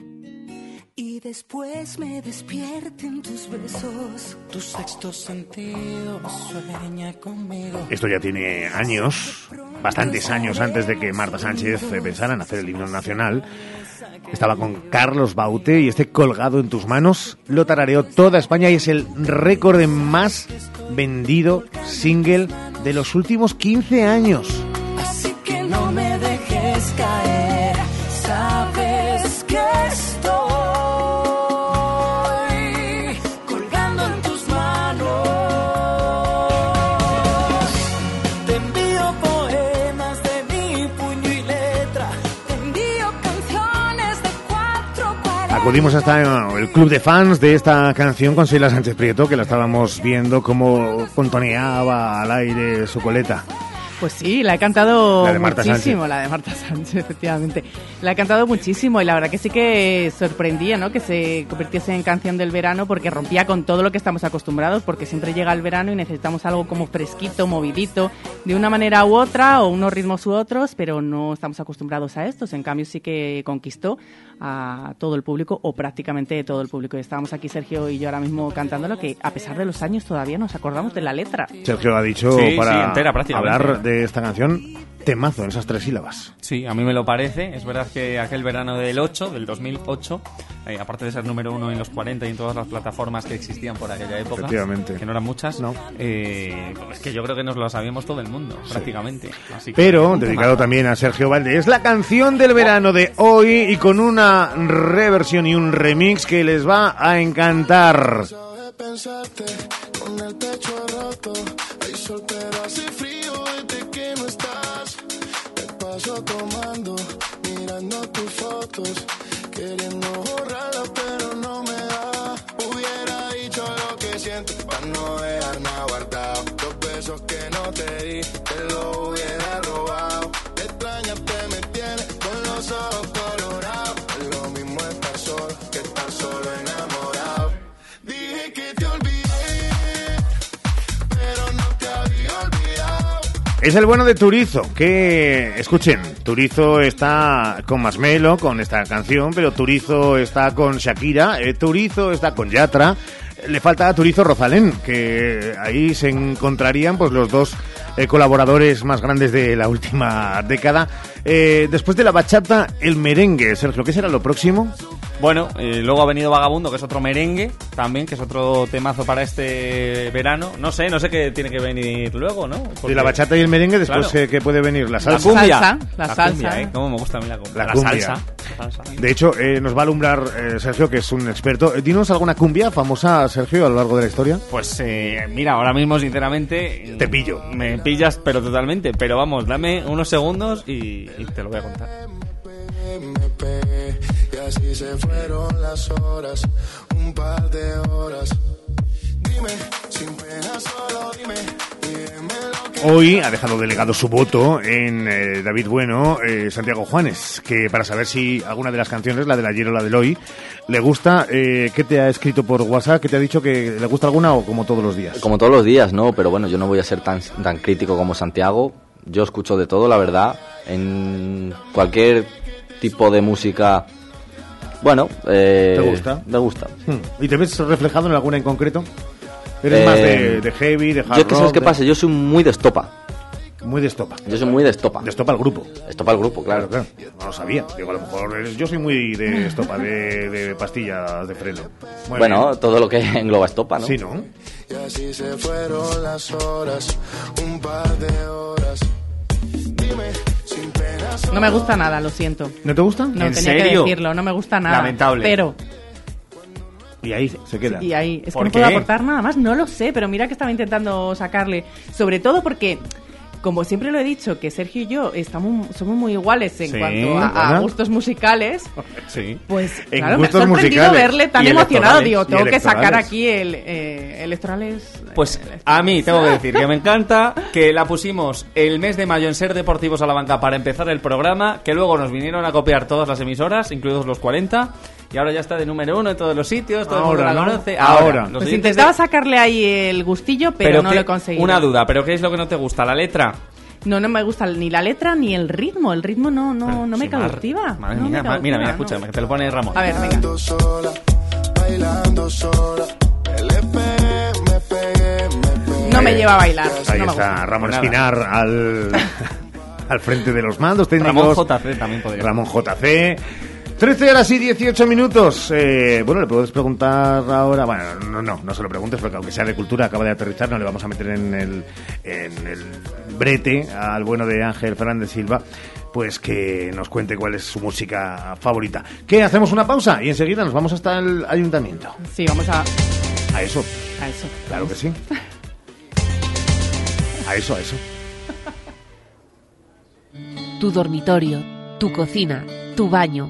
Y después me despierte en tus besos. Tu sexto sentido sueña conmigo. Esto ya tiene años, bastantes años antes de que Marta Sánchez eh, pensara en hacer el himno nacional. Estaba con Carlos Baute y este colgado en tus manos lo tarareó toda España y es el récord de más vendido single de los últimos 15 años. Acudimos hasta eh, el club de fans de esta canción con Sheila Sánchez Prieto, que la estábamos viendo cómo contoneaba al aire su coleta. Pues sí, la he cantado La muchísimo, Sánchez. la de Marta Sánchez, efectivamente. La he cantado muchísimo y la verdad que sí que sorprendía, ¿no? Que se convirtiese en canción del verano porque rompía con todo lo que estamos acostumbrados, porque siempre llega el verano y necesitamos algo como fresquito, movidito, de una manera u otra, o unos ritmos u otros, pero no estamos acostumbrados a estos. En cambio, sí que conquistó a todo el público, o prácticamente todo el público. Y estábamos aquí, Sergio y yo, ahora mismo cantándolo, que a pesar de los años todavía nos acordamos de la letra. Sergio ha dicho Sí, sí, para entera, hablar de esta canción temazo en esas tres sílabas. Sí, a mí me lo parece. Es verdad que aquel verano del 8, del 2008, eh, aparte de ser número uno en los 40 y en todas las plataformas que existían por aquella época, Efectivamente. que no eran muchas, No. eh, es que yo creo que nos lo sabíamos todo el mundo, prácticamente. Así que- Pero dedicado también a Sergio Valdés, la canción del verano de hoy y con una reversión y un remix que les va a encantar. pensarte con el pecho roto. Hay sol, pero hace frío desde que no estás. Me paso tomando, mirando tus fotos, queriendo borrarlas, pero no me da. Hubiera dicho lo que siento para no dejar nada guardado. Los besos que no te di, Es el bueno de Turizo, que, escuchen, Turizo está con Masmelo, con esta canción, pero Turizo está con Shakira, eh, Turizo está con Yatra, le falta a Turizo Rosalén, que ahí se encontrarían pues los dos eh, colaboradores más grandes de la última década. Eh, después de la bachata, el merengue, Sergio, ¿qué será lo próximo? Bueno, eh, luego ha venido Vagabundo, que es otro merengue también, que es otro temazo para este verano. No sé, no sé qué tiene que venir luego, ¿no? De Porque- la bachata y el merengue, después Claro. ¿qué puede venir? La La salsa. cumbia. salsa, la salsa. cumbia, ¿eh? Cómo me gusta a mí la cumbia. La cumbia. salsa. La salsa. De hecho, eh, nos va a alumbrar eh, Sergio, que es un experto. Eh, dinos alguna cumbia famosa, Sergio, a lo largo de la historia. Pues eh, mira, ahora mismo, sinceramente. Te pillo. Me pillas, pero totalmente. Pero vamos, dame unos segundos y, y te lo voy a contar. me pegué y así se fueron las horas, un par de horas. Dime, sin pena solo dime, y dime lo que Hoy ha dejado delegado su voto en eh, David Bueno, eh, Santiago Juanes, que para saber si alguna de las canciones, la del ayer o la del hoy, le gusta, eh, ¿qué te ha escrito por WhatsApp? ¿Qué te ha dicho que le gusta alguna o como todos los días? Como todos los días, ¿no? Pero bueno, yo no voy a ser tan, tan crítico como Santiago. Yo escucho de todo, la verdad. En cualquier tipo de música. Bueno, eh, ¿Te gusta? Me gusta. Hmm. ¿Y te ves reflejado en alguna en concreto? ¿Eres Eh, más de, de heavy, de hard Yo que sabes rock, qué de- pasa, yo soy muy de estopa. Muy de estopa. Yo soy muy de estopa. De estopa al grupo. Estopa al grupo, claro. Claro, claro. No lo sabía. Digo, a lo mejor eres- yo soy muy de estopa, de, de pastillas de freno. Muy bueno, bien. todo lo que engloba estopa, ¿no? Sí, ¿no? Y así se fueron las horas, un par de horas. Dime, No me gusta nada, lo siento. ¿No te gusta? No, ¿En tenía que serio? decirlo, no me gusta nada. Lamentable. Pero, Y ahí se queda. y ahí, es que ¿Por no puedo qué? aportar nada más, no lo sé, pero mira que estaba intentando sacarle. Sobre todo porque, como siempre lo he dicho, que Sergio y yo estamos, somos muy iguales en Sí, cuanto a, a gustos musicales. Sí. Pues En claro, me ha sorprendido musicales verle tan emocionado. Digo, tengo que sacar aquí el eh, electorales. Pues a mí tengo que decir que me encanta que la pusimos el mes de mayo en Ser Deportivos a la banca para empezar el programa, que luego nos vinieron a copiar todas las emisoras, incluidos los 40, y ahora ya está de número uno en todos los sitios, todo Ahora, el mundo la ¿no? conoce. Ahora. los Pues intentaba de- sacarle ahí el gustillo, pero, no que- lo he conseguido. Una duda, ¿pero qué es lo que no te gusta? ¿La letra? No, no me gusta ni la letra ni el ritmo. El ritmo no, no, no me Sí, cautiva. Madre no me mía, mira, mira, escucha, que te lo pone Ramón. no. A ver, venga. sola, bailando sola. LP, me pegué, me pegué. No me lleva a bailar. Ahí no me está gusta. Ramón Nada. Espinar al, al frente de los mandos técnicos. Ramón JC también podría. Ramón JC. 13 horas y 18 minutos. Eh, bueno, le puedes preguntar ahora. Bueno, no, no, no se lo preguntes porque aunque sea de cultura, acaba de aterrizar, no le vamos a meter en el, en el brete al bueno de Ángel Fernández Silva. Pues que nos cuente cuál es su música favorita. ¿Qué? Hacemos una pausa y enseguida nos vamos hasta el ayuntamiento. Sí, vamos a, A eso, a eso. claro que sí. A eso, a eso. Tu dormitorio, tu cocina, tu baño,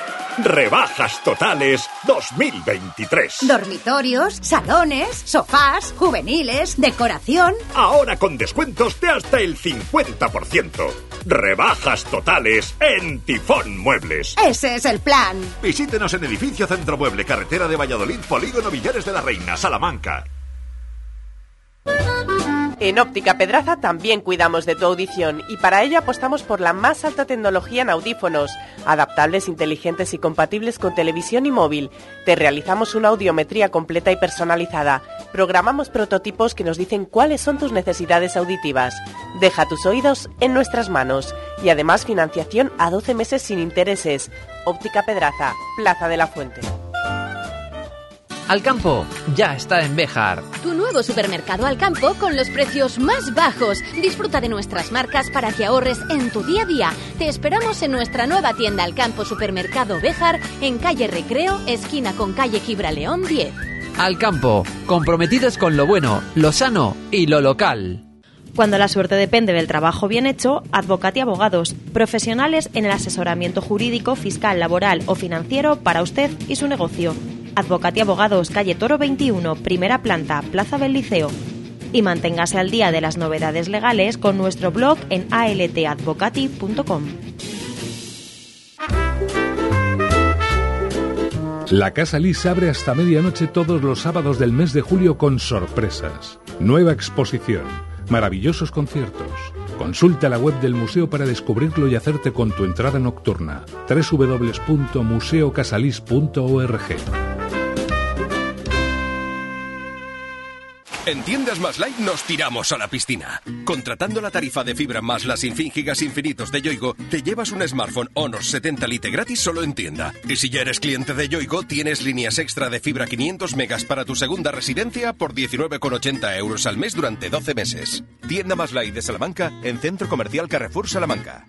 Rebajas Totales 2023. Dormitorios, salones, sofás, juveniles, decoración. Ahora con descuentos de hasta el 50%. Rebajas totales en Tifón Muebles. Ese es el plan. Visítenos en Edificio Centro Mueble, Carretera de Valladolid, Polígono Villares de la Reina, Salamanca. En Óptica Pedraza también cuidamos de tu audición y para ello apostamos por la más alta tecnología en audífonos, adaptables, inteligentes y compatibles con televisión y móvil. Te realizamos una audiometría completa y personalizada. Programamos prototipos que nos dicen cuáles son tus necesidades auditivas. Deja tus oídos en nuestras manos y además financiación a 12 meses sin intereses. Óptica Pedraza, Plaza de la Fuente. Alcampo ya está en Béjar. Tu nuevo supermercado Alcampo con los precios más bajos. Disfruta de nuestras marcas para que ahorres en tu día a día. Te esperamos en nuestra nueva tienda Alcampo Supermercado Béjar en calle Recreo, esquina con calle Gibraleón 10. Alcampo, comprometidos con lo bueno, lo sano y lo local. Cuando la suerte depende del trabajo bien hecho, Advocati Abogados, profesionales en el asesoramiento jurídico, fiscal, laboral o financiero para usted y su negocio. Advocati Abogados, calle Toro 21, primera planta, Plaza del Liceo. Y manténgase al día de las novedades legales con nuestro blog en altadvocati.com. La Casa Lis abre hasta medianoche todos los sábados del mes de julio con sorpresas. Nueva exposición, maravillosos conciertos. Consulta la web del museo para descubrirlo y hacerte con tu entrada nocturna. www.museocasalis.org. En Tiendas Más Light nos tiramos a la piscina. Contratando la tarifa de fibra más las sin gigas infinitos de Yoigo, te llevas un smartphone Honor 70 Lite gratis solo en tienda. Y si ya eres cliente de Yoigo, tienes líneas extra de fibra 500 megas para tu segunda residencia por 19,80 euros al mes durante 12 meses. Tienda Más Light de Salamanca en Centro Comercial Carrefour Salamanca.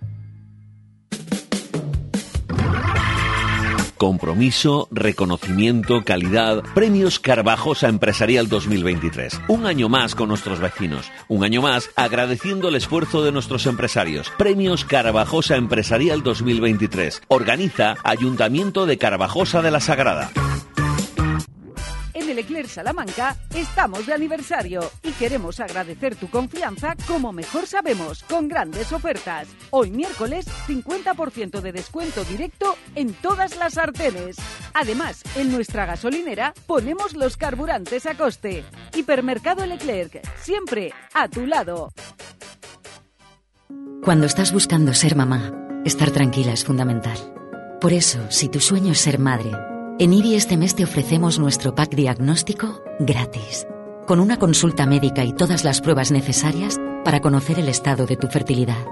Compromiso, reconocimiento, calidad. Premios Carvajosa Empresarial 2023. Un año más con nuestros vecinos. Un año más agradeciendo el esfuerzo de nuestros empresarios. Premios Carvajosa Empresarial 2023. Organiza Ayuntamiento de Carvajosa de la Sagrada. En el Eclair Salamanca estamos de aniversario y queremos agradecer tu confianza como mejor sabemos, con grandes ofertas. Hoy miércoles, 50% de descuento directo en todas las sartenes. Además, en nuestra gasolinera ponemos los carburantes a coste. Hipermercado Leclerc, siempre a tu lado. Cuando estás buscando ser mamá, estar tranquila es fundamental. Por eso, si tu sueño es ser madre, en IBI este mes te ofrecemos nuestro pack diagnóstico gratis, con una consulta médica y todas las pruebas necesarias para conocer el estado de tu fertilidad.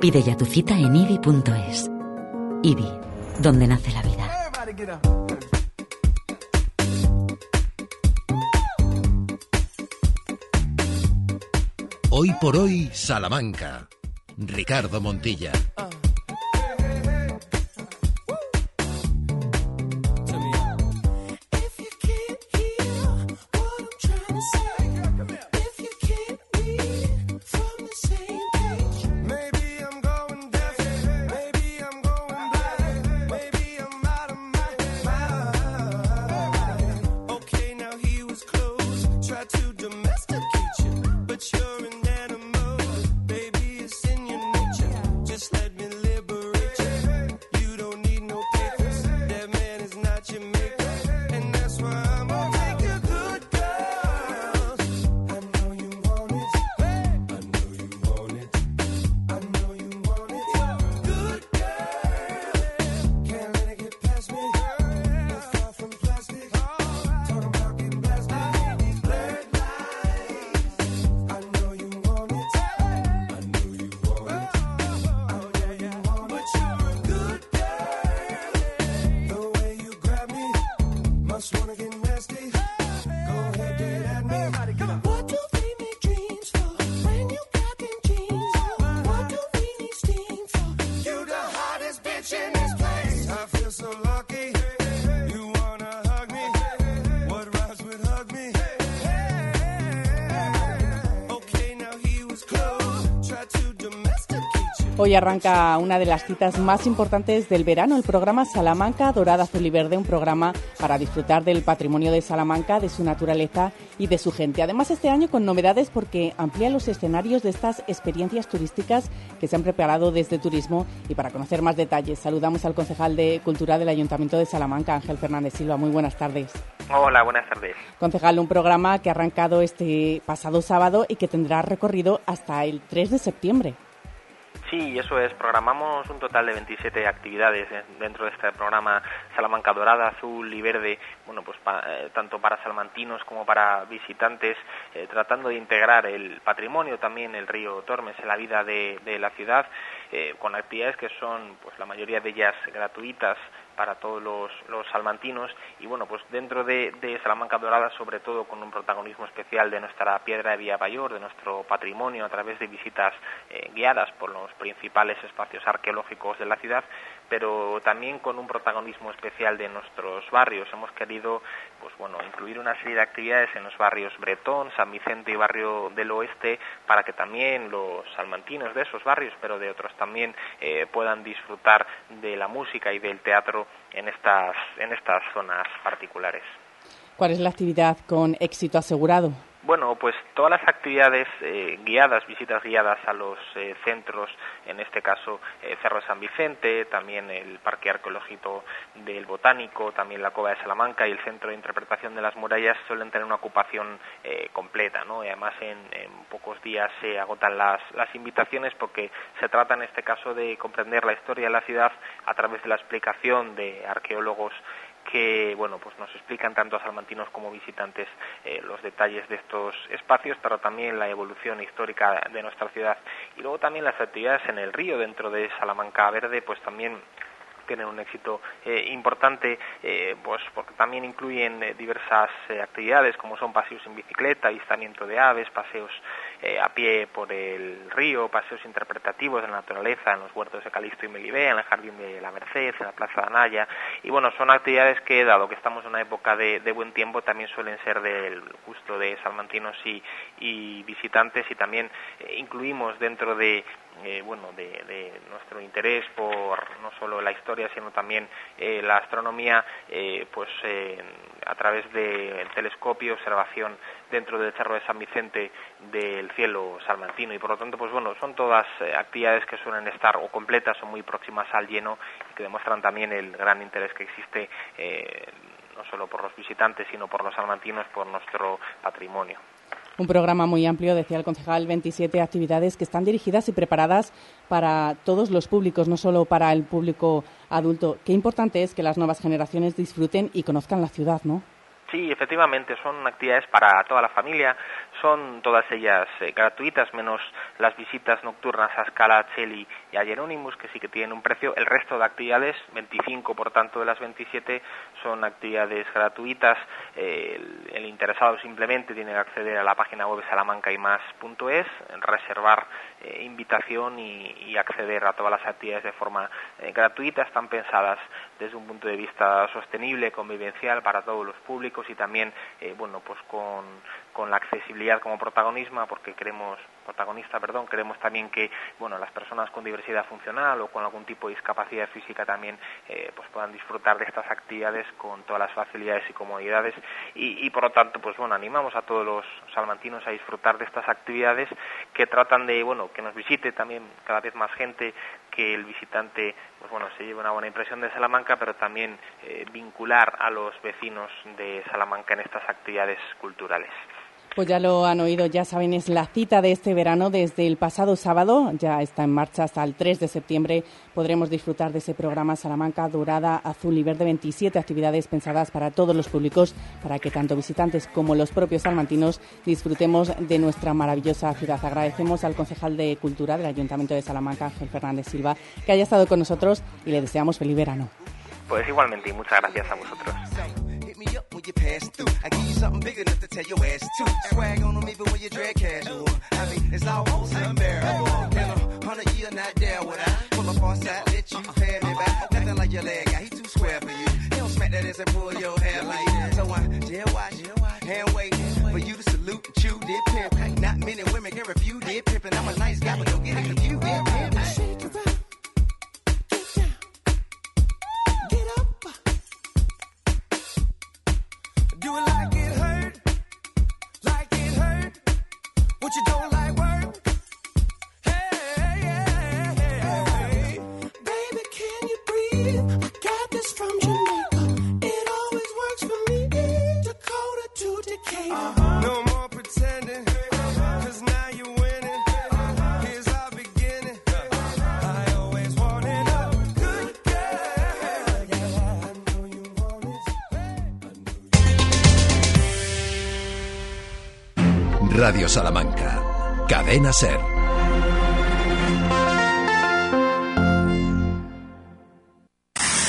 Pide ya tu cita en IBI.es. IBI, donde nace la vida. Hoy por hoy, Salamanca. Ricardo Montilla. Hoy arranca una de las citas más importantes del verano, el programa Salamanca Dorada Azul y Verde, un programa para disfrutar del patrimonio de Salamanca, de su naturaleza y de su gente. Además, este año con novedades porque amplía los escenarios de estas experiencias turísticas que se han preparado desde Turismo. Y para conocer más detalles, saludamos al concejal de Cultura del Ayuntamiento de Salamanca, Ángel Fernández Silva. Muy buenas tardes. Hola, buenas tardes. Concejal, un programa que ha arrancado este pasado sábado y que tendrá recorrido hasta el 3 de septiembre. Sí, eso es. Programamos un total de 27 actividades dentro de este programa Salamanca Dorada, Azul y Verde, bueno, pues eh, tanto para salmantinos como para visitantes, eh, tratando de integrar el patrimonio también, el río Tormes, en la vida de, la ciudad, eh, con actividades que son, pues la mayoría de ellas gratuitas, para todos los, salmantinos. Y bueno pues dentro de, Salamanca Dorada sobre todo con un protagonismo especial de nuestra piedra de Vía Mayor de nuestro patrimonio a través de visitas eh, guiadas por los principales espacios arqueológicos de la ciudad pero también con un protagonismo especial de nuestros barrios hemos querido pues bueno incluir una serie de actividades en los barrios Bretón San Vicente y barrio del Oeste para que también los salmantinos de esos barrios pero de otros también eh, puedan disfrutar de la música y del teatro en estas, en estas zonas particulares. ¿Cuál es la actividad con éxito asegurado? Bueno, pues todas las actividades eh, guiadas, visitas guiadas a los eh, centros, en este caso eh, Cerro San Vicente, también el Parque Arqueológico del Botánico, también la Cova de Salamanca y el Centro de Interpretación de las Murallas suelen tener una ocupación completa, ¿no? Y además en, en, pocos días se agotan las, las invitaciones porque se trata en este caso de comprender la historia de la ciudad a través de la explicación de arqueólogos que bueno pues nos explican tanto a salmantinos como visitantes eh, los detalles de estos espacios pero también la evolución histórica de nuestra ciudad. Y luego también las actividades en el río dentro de Salamanca Verde pues también tienen un éxito eh, importante, eh, pues porque también incluyen diversas actividades como son paseos en bicicleta, avistamiento de aves, paseos a pie por el río, paseos interpretativos de la naturaleza en los huertos de Calixto y Melibea, en el jardín de la Merced, en la plaza de Anaya, y bueno, son actividades que dado que estamos en una época de, buen tiempo también suelen ser del gusto de salmantinos y, y visitantes y también incluimos dentro de eh, bueno, de, nuestro interés por no solo la historia, sino también eh, la astronomía, eh, pues a través del telescopio, observación dentro del Cerro de San Vicente del cielo salmantino y por lo tanto, pues bueno, son todas actividades que suelen estar o completas o muy próximas al lleno y que demuestran también el gran interés que existe no solo por los visitantes, sino por los salmantinos, por nuestro patrimonio. Un programa muy amplio, decía el concejal, 27 actividades que están dirigidas y preparadas para todos los públicos, no solo para el público adulto. Qué importante es que las nuevas generaciones disfruten y conozcan la ciudad, ¿no? Sí, efectivamente, son actividades para toda la familia, son todas ellas eh, gratuitas, menos las visitas nocturnas a Scala, Cheli y a Jerónimos, que sí que tienen un precio. El resto de actividades, 25 por tanto de las 27, son actividades gratuitas. el, interesado simplemente tiene que acceder a la página web salamancaymas.es, reservar eh, invitación y, acceder a todas las actividades de forma eh, gratuita. Están pensadas desde un punto de vista sostenible, convivencial para todos los públicos y también, bueno, pues con, con la accesibilidad como protagonismo, porque queremos, protagonista, perdón, queremos también que, bueno, las personas con diversidad funcional o con algún tipo de discapacidad física también, eh, pues puedan disfrutar de estas actividades con todas las facilidades y comodidades y, por lo tanto, pues bueno, animamos a todos los salmantinos a disfrutar de estas actividades que tratan de, bueno, que nos visite también cada vez más gente, que el visitante pues bueno, se lleve una buena impresión de Salamanca, pero también eh, vincular a los vecinos de Salamanca en estas actividades culturales. Pues ya lo han oído, ya saben, es la cita de este verano desde el pasado sábado, ya está en marcha hasta el 3 de septiembre. Podremos disfrutar de ese programa Salamanca Dorada, Azul y Verde, 27 actividades pensadas para todos los públicos, para que tanto visitantes como los propios salmantinos disfrutemos de nuestra maravillosa ciudad. Agradecemos al concejal de Cultura del Ayuntamiento de Salamanca, Ángel Fernández Silva, que haya estado con nosotros y le deseamos feliz verano. Pues igualmente y muchas gracias a vosotros. When you pass through. I give you something big enough to tell your ass to. Swag on them even when you drag casual. I mean, it's almost unbearable. Can a hundred year not there when I pull up on side, let you uh-uh. pay me back. Nothing like your leg guy, he too square for you. He don't smack that ass and pull your hair like that. So I jail watch, hand wait for you to salute and chew did pimp. Not many women can refuse did pimp, and I'm a nice guy, but don't get it confused. Salamanca. Cadena Ser.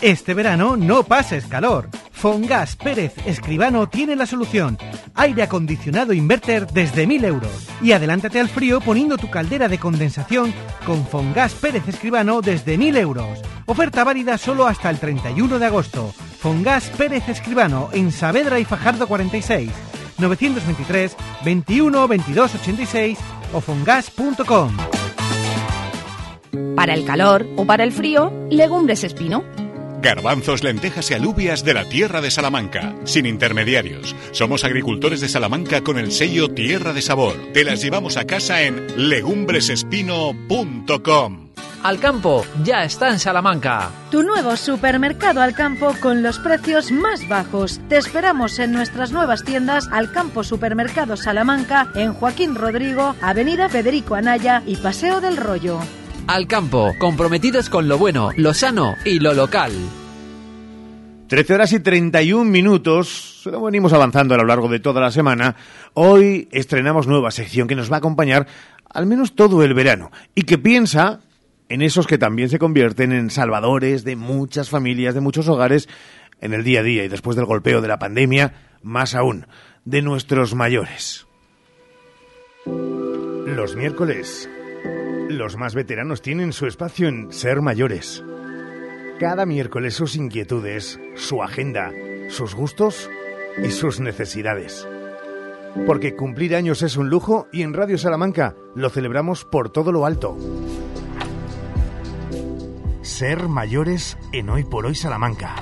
Este verano no pases calor. Fongas Pérez Escribano tiene la solución. Aire acondicionado inverter desde 1000 euros. Y adelántate al frío poniendo tu caldera de condensación con Fongas Pérez Escribano desde 1000 euros. Oferta válida solo hasta el 31 de agosto. Fongas Pérez Escribano en Saavedra y Fajardo 46. 923 21 22 86 o fongas.com. Para el calor o para el frío, legumbres espino. Garbanzos, lentejas y alubias de la tierra de Salamanca, sin intermediarios. Somos agricultores de Salamanca con el sello Tierra de Sabor. Te las llevamos a casa en legumbresespino.com. Alcampo ya está en Salamanca. Tu nuevo supermercado Alcampo con los precios más bajos. Te esperamos en nuestras nuevas tiendas Alcampo Supermercado Salamanca en Joaquín Rodrigo, Avenida Federico Anaya y Paseo del Rollo. Al campo, comprometidos con lo bueno, lo sano y lo local. 13 horas y 31 minutos, se lo venimos avanzando a lo largo de toda la semana. Hoy estrenamos nueva sección que nos va a acompañar al menos todo el verano y que piensa en esos que también se convierten en salvadores de muchas familias, de muchos hogares en el día a día y después del golpeo de la pandemia, más aún, de nuestros mayores. Los miércoles los más veteranos tienen su espacio en Ser Mayores. Cada miércoles sus inquietudes, su agenda, sus gustos y sus necesidades. Porque cumplir años es un lujo y en Radio Salamanca lo celebramos por todo lo alto. Ser Mayores en Hoy por Hoy Salamanca.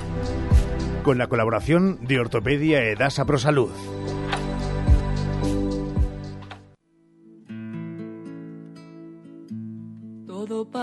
Con la colaboración de Ortopedia Edasa Prosalud.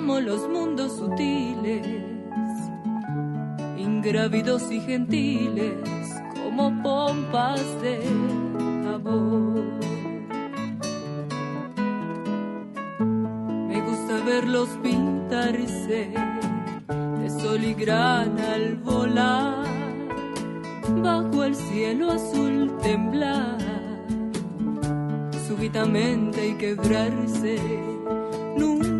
amo los mundos sutiles, ingrávidos y gentiles, como pompas de amor. Me gusta verlos pintarse de sol y grana al volar, bajo el cielo azul temblar, súbitamente y quebrarse nunca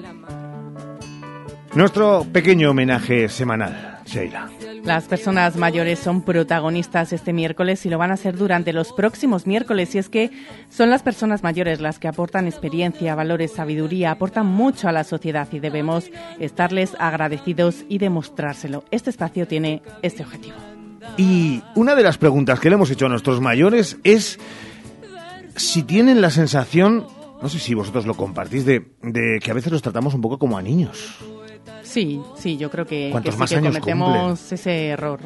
la. Nuestro pequeño homenaje semanal, Sheila. Las personas mayores son protagonistas este miércoles y lo van a ser durante los próximos miércoles. Y es que son las personas mayores las que aportan experiencia, valores, sabiduría, aportan mucho a la sociedad y debemos estarles agradecidos y demostrárselo. Este espacio tiene este objetivo. Y una de las preguntas que le hemos hecho a nuestros mayores es si tienen la sensación, no sé si vosotros lo compartís, de, de que a veces los tratamos un poco como a niños. Sí, sí, yo creo que, ¿Cuántos que sí más que años cometemos ese error.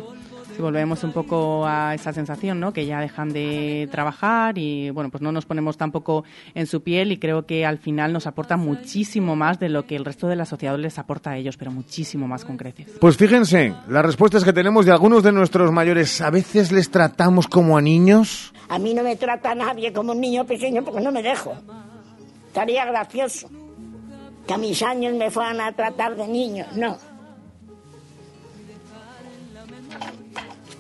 Si volvemos un poco a esa sensación, ¿no? Que ya dejan de trabajar y, bueno, pues no nos ponemos tampoco en su piel y creo que al final nos aporta muchísimo más de lo que el resto de la sociedad les aporta a ellos, pero muchísimo más con creces. Pues fíjense, las respuestas que tenemos de algunos de nuestros mayores, ¿a veces les tratamos como a niños? A mí no me trata nadie como un niño pequeño porque no me dejo. Estaría gracioso. Que a mis años me fueran a tratar de niño, no.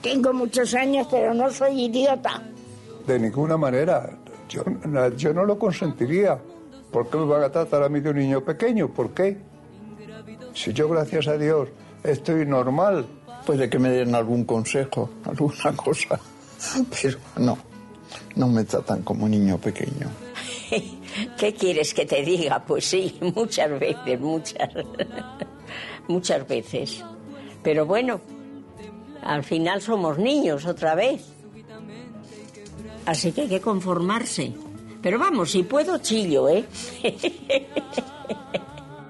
Tengo muchos años, pero no soy idiota. De ninguna manera. Yo, yo no lo consentiría. ¿Por qué me van a tratar a mí de un niño pequeño? ¿Por qué? Si yo, gracias a Dios, estoy normal. Puede que me den algún consejo, alguna cosa. Pero no, no me tratan como niño pequeño. ¿Qué quieres que te diga? Pues sí, muchas veces, muchas. muchas veces. Pero bueno, al final somos niños otra vez. Así que hay que conformarse. Pero vamos, si puedo, chillo, ¿eh?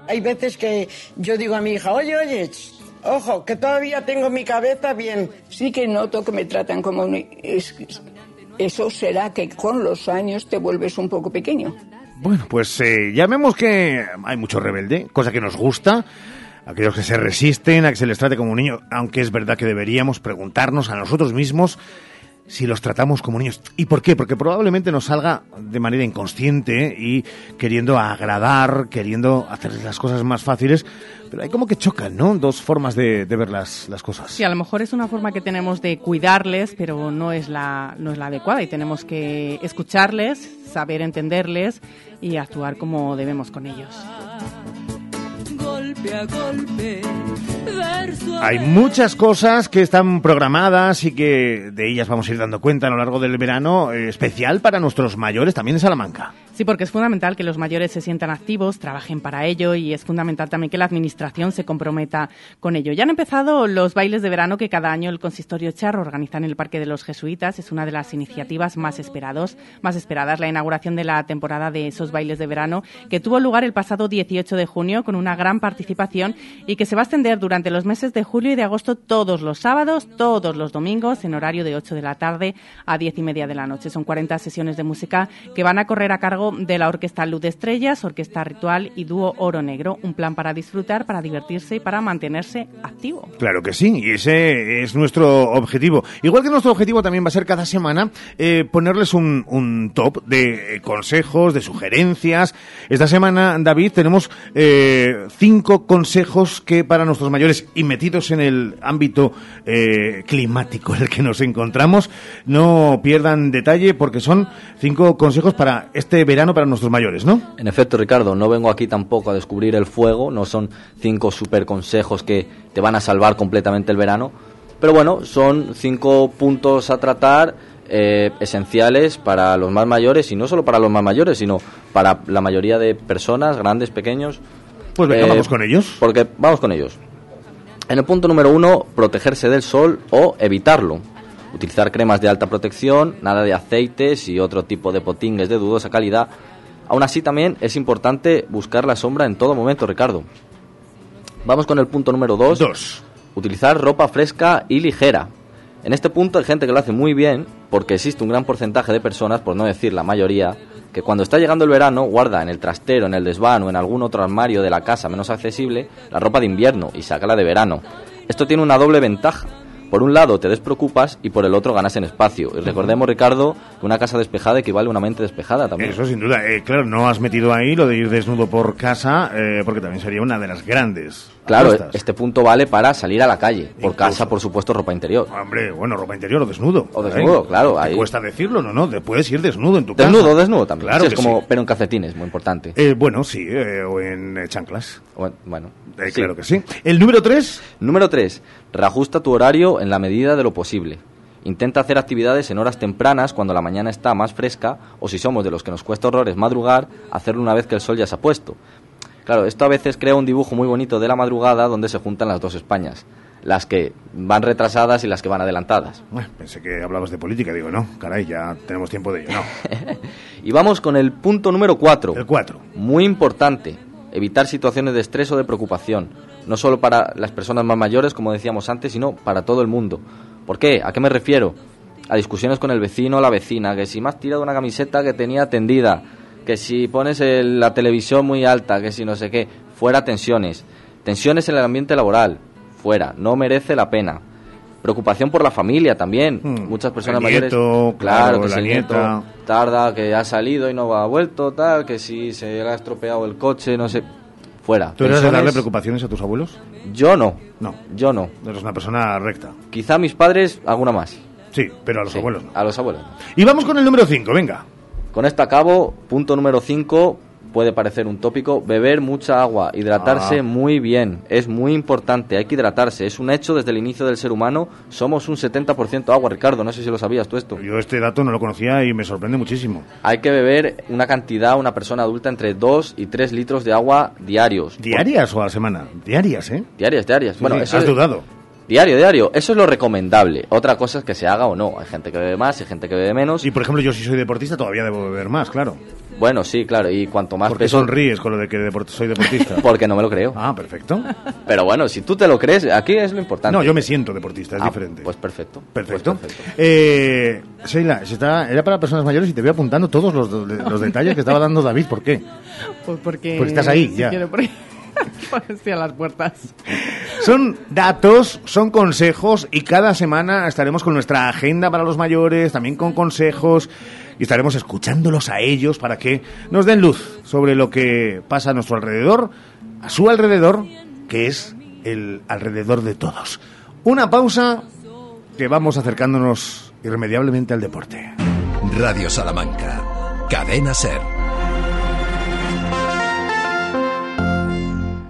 Hay veces que yo digo a mi hija, oye, oye, ojo, que todavía tengo mi cabeza bien. Sí que noto que me tratan como eso será que con los años te vuelves un poco pequeño. Bueno, pues eh, ya vemos que hay mucho rebelde, cosa que nos gusta. Aquellos que se resisten a que se les trate como un niño, aunque es verdad que deberíamos preguntarnos a nosotros mismos si los tratamos como niños. ¿Y por qué? Porque probablemente nos salga de manera inconsciente y queriendo agradar, queriendo hacer las cosas más fáciles, pero hay como que chocan, ¿no? Dos formas de, de ver las, las cosas. Sí, a lo mejor es una forma que tenemos de cuidarles, pero no es la, no es la adecuada y tenemos que escucharles, saber entenderles y actuar como debemos con ellos. Golpe a golpe, verso a Hay muchas cosas que están programadas y que de ellas vamos a ir dando cuenta a lo largo del verano, eh, especial para nuestros mayores también en Salamanca. Sí, porque es fundamental que los mayores se sientan activos, trabajen para ello y es fundamental también que la Administración se comprometa con ello. Ya han empezado los bailes de verano que cada año el Consistorio Char organiza en el Parque de los Jesuitas. Es una de las iniciativas más, esperados, más esperadas, la inauguración de la temporada de esos bailes de verano que tuvo lugar el pasado 18 de junio con una gran participación y que se va a extender durante los meses de julio y de agosto todos los sábados, todos los domingos en horario de 8 de la tarde a 10 y media de la noche. Son 40 sesiones de música que van a correr a cargo de la Orquesta Luz de Estrellas, Orquesta Ritual y Dúo Oro Negro. Un plan para disfrutar, para divertirse y para mantenerse activo. Claro que sí, y ese es nuestro objetivo. Igual que nuestro objetivo también va a ser cada semana eh, ponerles un, top de eh, consejos, de sugerencias. Esta semana, David, tenemos eh, cinco consejos que para nuestros mayores y metidos en el ámbito eh, climático en el que nos encontramos, no pierdan detalle porque son cinco consejos para este verano para nuestros mayores, ¿no? En efecto, Ricardo, no vengo aquí tampoco a descubrir el fuego, no son cinco super consejos que te van a salvar completamente el verano, pero bueno, son cinco puntos a tratar eh, esenciales para los más mayores y no solo para los más mayores, sino para la mayoría de personas, grandes, pequeños. Pues venga, vamos con ellos. Porque vamos con ellos. En el punto número uno, protegerse del sol o evitarlo. Utilizar cremas de alta protección, nada de aceites y otro tipo de potingues de dudosa calidad. Aún así también es importante buscar la sombra en todo momento, Ricardo. Vamos con el punto número dos. Dos. Utilizar ropa fresca y ligera. En este punto hay gente que lo hace muy bien porque existe un gran porcentaje de personas, por no decir la mayoría, que cuando está llegando el verano guarda en el trastero, en el desván o en algún otro armario de la casa menos accesible la ropa de invierno y saca la de verano. Esto tiene una doble ventaja. Por un lado te despreocupas y por el otro ganas en espacio. Y recordemos, Ricardo, que una casa despejada equivale a una mente despejada también. Eso sin duda. Eh, claro, no has metido ahí lo de ir desnudo por casa, eh, porque también sería una de las grandes. Claro, apuestas. este punto vale para salir a la calle. Por casa, por supuesto, ropa interior. Hombre, bueno, ropa interior o desnudo. O desnudo, claro, Te cuesta decirlo, ¿no? no te puedes ir desnudo en tu casa. Desnudo, desnudo también. Claro Sí, es como, sí. pero en calcetines, muy importante. Eh, bueno, sí, eh, o en eh, chanclas. Bueno, Eh, claro que sí. El número 3. Número 3. Reajusta tu horario en la medida de lo posible. Intenta hacer actividades en horas tempranas cuando la mañana está más fresca o si somos de los que nos cuesta horrores madrugar, hacerlo una vez que el sol ya se ha puesto. Claro, esto a veces crea un dibujo muy bonito de la madrugada donde se juntan las dos Españas. Las que van retrasadas y las que van adelantadas. Bueno, pensé que hablabas de política, digo, no, caray, ya tenemos tiempo de ello, no. Y vamos con el punto número 4. El 4. Muy importante, evitar situaciones de estrés o de preocupación, no solo para las personas más mayores, como decíamos antes, sino para todo el mundo. ¿Por qué? ¿A qué me refiero? A discusiones con el vecino o la vecina, que si me has tirado una camiseta que tenía tendida, que si pones el- la televisión muy alta, que si no sé qué, fuera tensiones. Tensiones en el ambiente laboral, fuera, no merece la pena. Preocupación por la familia también. Muchas personas Hmm. El nieto, mayores. claro, que la si el nieto tarda, que ha salido y no ha vuelto, tal, que si se le ha estropeado el coche, no sé. fuera. ¿Tú eres de darle preocupaciones a tus abuelos? Yo no. No. Yo no. Eres una persona recta. Quizá mis padres, alguna más. Sí, pero a los Sí, abuelos no. A los abuelos. no. Y vamos con el número 5, venga. Con esto acabo. Punto número 5. Puede parecer un tópico. Beber mucha agua. Hidratarse Ah. muy bien. Es muy importante. Hay que hidratarse. Es un hecho desde el inicio del ser humano. Somos un 70% agua, Ricardo. No sé si lo sabías tú esto. Yo este dato no lo conocía y me sorprende muchísimo. Hay que beber una cantidad, una persona adulta, entre 2 y 3 litros de agua diarios. ¿Diarias o a la semana? Diarias, ¿eh? Diarias, diarias. Sí, bueno, sí, eso has es- dudado. Diario, diario. Eso es lo recomendable. Otra cosa es que se haga o no. Hay gente que bebe más, hay gente que bebe menos. Y por ejemplo, yo si soy deportista todavía debo beber más, claro. Bueno, sí, claro. Y cuanto más ¿Por qué peso... sonríes con lo de que deport- soy deportista? Porque no me lo creo. Ah, perfecto. Pero bueno, si tú te lo crees, aquí es lo importante. No, yo me siento deportista, es Ah, diferente. Pues perfecto. Perfecto. Pues perfecto. Eh, Sheila, se está- era para personas mayores y te voy apuntando todos los, los detalles que estaba dando David. ¿Por qué? Pues porque... Porque estás ahí, si ya. quiero por ahí- Estoy a las puertas. Son datos, son consejos y cada semana estaremos con nuestra agenda para los mayores, también con consejos y estaremos escuchándolos a ellos para que nos den luz sobre lo que pasa a nuestro alrededor, a su alrededor, que es el alrededor de todos. Una pausa que vamos acercándonos irremediablemente al deporte. Radio Salamanca. Cadena Ser.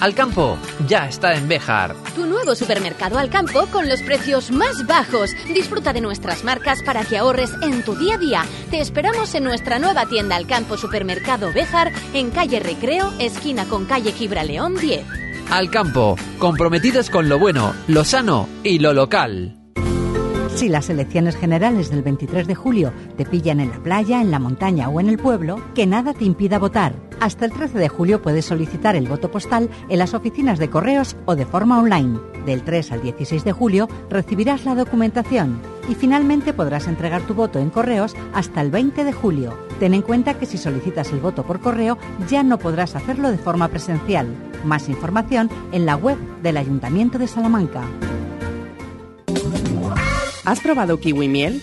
Alcampo ya está en Béjar. Tu nuevo supermercado al campo con los precios más bajos. Disfruta de nuestras marcas para que ahorres en tu día a día. Te esperamos en nuestra nueva tienda al campo supermercado Béjar en calle Recreo, esquina con calle Gibraleón 10. Alcampo, comprometidos con lo bueno, lo sano y lo local. Si las elecciones generales del 23 de julio te pillan en la playa, en la montaña o en el pueblo, que nada te impida votar. Hasta el 13 de julio puedes solicitar el voto postal en las oficinas de correos o de forma online. Del 3 al 16 de julio recibirás la documentación y finalmente podrás entregar tu voto en correos hasta el 20 de julio. Ten en cuenta que si solicitas el voto por correo ya no podrás hacerlo de forma presencial. Más información en la web del Ayuntamiento de Salamanca. ¿Has probado kiwi miel?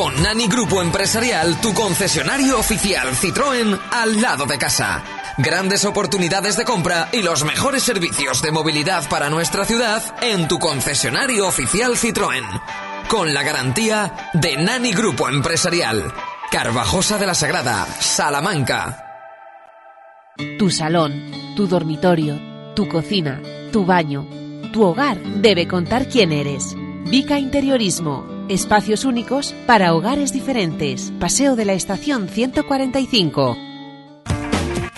Con Nani Grupo Empresarial, tu concesionario oficial Citroën al lado de casa. Grandes oportunidades de compra y los mejores servicios de movilidad para nuestra ciudad en tu concesionario oficial Citroën. Con la garantía de Nani Grupo Empresarial. Carvajosa de la Sagrada, Salamanca. Tu salón, tu dormitorio, tu cocina, tu baño, tu hogar debe contar quién eres. Vica Interiorismo. Espacios únicos para hogares diferentes. Paseo de la Estación 145.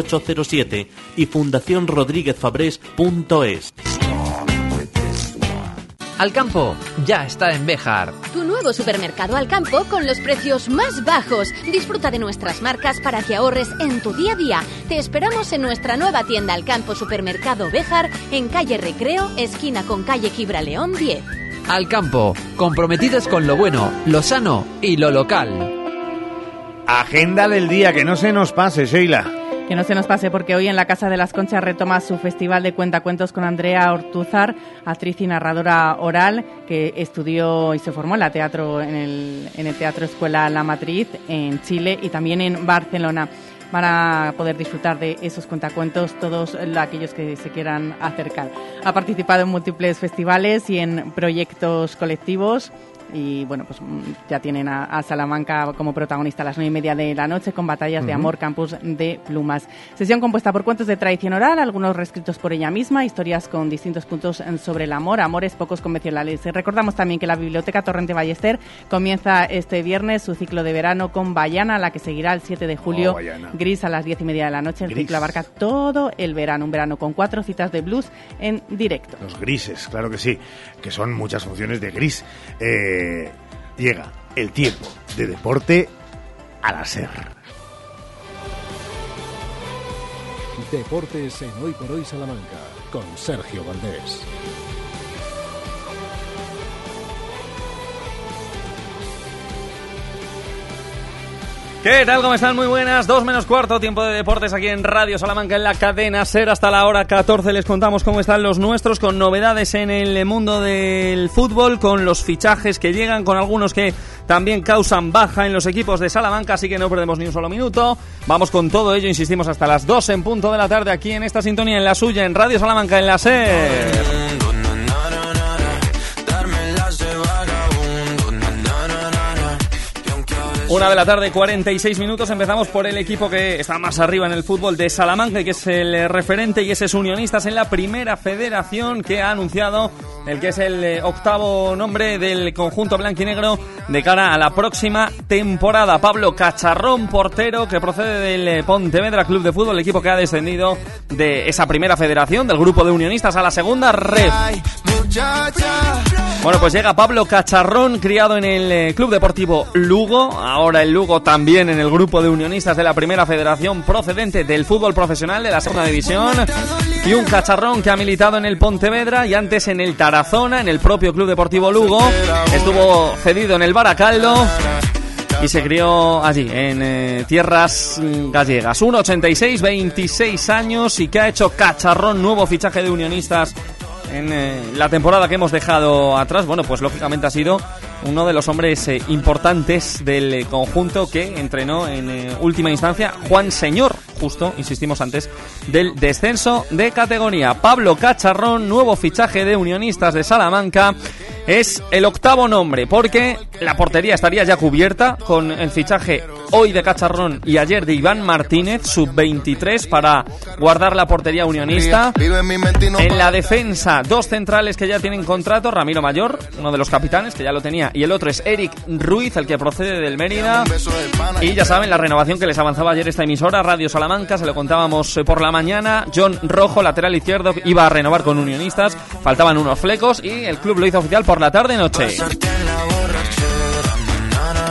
8807 y fundacionrodríguezfabrés.es. Alcampo ya está en Béjar. Tu nuevo supermercado al campo con los precios más bajos. Disfruta de nuestras marcas para que ahorres en tu día a día. Te esperamos en nuestra nueva tienda al campo supermercado Béjar en calle Recreo, esquina con calle Gibraleón 10. Alcampo, comprometidos con lo bueno, lo sano y lo local. Agenda del día, que no se nos pase, Sheila. Que no se nos pase porque hoy en la Casa de las Conchas retoma su festival de cuentacuentos con Andrea Ortuzar, actriz y narradora oral que estudió y se formó en, la teatro, en, el, en el Teatro Escuela La Matriz en Chile y también en Barcelona. van a poder disfrutar de esos cuentacuentos todos aquellos que se quieran acercar. Ha participado en múltiples festivales y en proyectos colectivos y bueno, pues mm, ya tienen a, Salamanca como protagonista a las nueve y media de la noche con batallas de amor, campus de plumas. Sesión compuesta por cuentos de tradición oral, algunos reescritos por ella misma, historias con distintos puntos sobre el amor, amores pocos convencionales. Recordamos también que la Biblioteca Torrente Ballester comienza este viernes su ciclo de verano con Bayana, la que seguirá el 7 de julio, Oh, gris a las diez y media de la noche. El Gris. ciclo abarca todo el verano, un verano con cuatro citas de blues en directo. Los grises, claro que sí, que son muchas funciones de gris. Eh, llega el tiempo de deporte a la SER. Deportes en Hoy por Hoy Salamanca con Sergio Valdés. ¿Qué tal? ¿Cómo están? Muy buenas. Dos menos cuarto, tiempo de deportes aquí en Radio Salamanca en la cadena SER. Hasta la hora 14 les contamos cómo están los nuestros con novedades en el mundo del fútbol, con los fichajes que llegan, con algunos que también causan baja en los equipos de Salamanca, así que no perdemos ni un solo minuto. Vamos con todo ello, insistimos, hasta las 2 en punto de la tarde aquí en esta sintonía, en la suya, en Radio Salamanca, en la SER. Una de la tarde, 46 minutos. Empezamos por el equipo que está más arriba en el fútbol de Salamanca, que es el eh, referente y ese es Unionistas en la primera federación que ha anunciado el que es el eh, octavo nombre del conjunto blanquinegro de cara a la próxima temporada. Pablo Cacharrón, portero que procede del eh, Pontevedra Club de Fútbol, el equipo que ha descendido de esa primera federación, del grupo de Unionistas a la segunda red. Bueno, pues llega Pablo Cacharrón, criado en el eh, Club Deportivo Lugo. Ahora el Lugo también en el grupo de unionistas de la Primera Federación procedente del fútbol profesional de la Segunda División. Y un Cacharrón que ha militado en el Pontevedra y antes en el Tarazona, en el propio Club Deportivo Lugo. Estuvo cedido en el Baracaldo. Y se crió allí, en eh, tierras gallegas. 1,86, 26 años y que ha hecho Cacharrón, nuevo fichaje de unionistas en eh, la temporada que hemos dejado atrás, bueno, pues lógicamente ha sido uno de los hombres eh, importantes del eh, conjunto que entrenó en eh, última instancia Juan Señor, justo, insistimos antes, del descenso de categoría. Pablo Cacharrón, nuevo fichaje de Unionistas de Salamanca, es el octavo nombre, porque la portería estaría ya cubierta con el fichaje hoy de Cacharrón y ayer de Iván Martínez, sub-23, para guardar la portería unionista. En la defensa, dos centrales que ya tienen contrato, Ramiro Mayor, uno de los capitanes que ya lo tenía, y el otro es Eric Ruiz, el que procede del Mérida. Y ya saben, la renovación que les avanzaba ayer esta emisora, Radio Salamanca, se lo contábamos eh, por la mañana. John Rojo, lateral izquierdo, iba a renovar con unionistas, faltaban unos flecos y el club lo hizo oficial por la tarde-noche.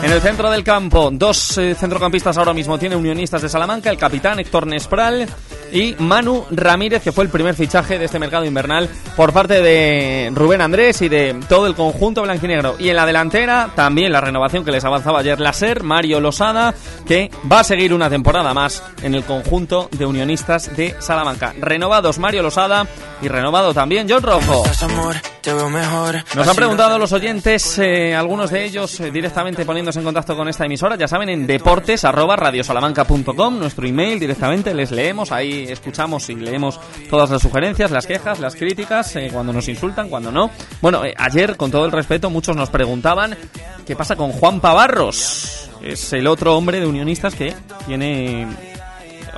En el centro del campo, dos eh, centrocampistas ahora mismo tiene Unionistas de Salamanca, el capitán Héctor Nespral y Manu Ramírez, que fue el primer fichaje de este mercado invernal por parte de Rubén Andrés y de todo el conjunto blanquinegro. Y en la delantera, también la renovación que les avanzaba ayer la SER, Mario Losada, que va a seguir una temporada más en el conjunto de Unionistas de Salamanca. Renovados Mario Losada y renovado también John Rojo. Nos han preguntado los oyentes, eh, algunos de ellos eh, directamente poniéndose en contacto con esta emisora, ya saben, en deportes arroba radiosalamanca.com, nuestro email directamente, les leemos, ahí escuchamos y leemos todas las sugerencias, las quejas, las críticas, eh, cuando nos insultan, cuando no. Bueno, eh, ayer, con todo el respeto, muchos nos preguntaban qué pasa con Juan Pavarros. Es el otro hombre de unionistas que tiene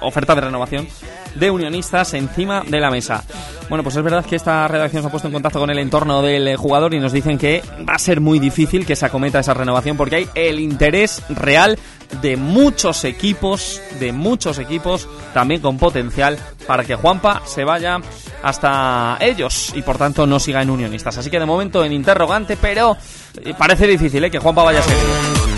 oferta de renovación de unionistas encima de la mesa. Bueno, pues es verdad que esta redacción se ha puesto en contacto con el entorno del eh, jugador y nos dicen que va a ser muy difícil que se acometa esa renovación porque hay el interés real de muchos equipos, de muchos equipos también con potencial para que Juanpa se vaya hasta ellos y por tanto no siga en unionistas. Así que de momento en interrogante, pero eh, parece difícil eh, que Juanpa vaya a seguir.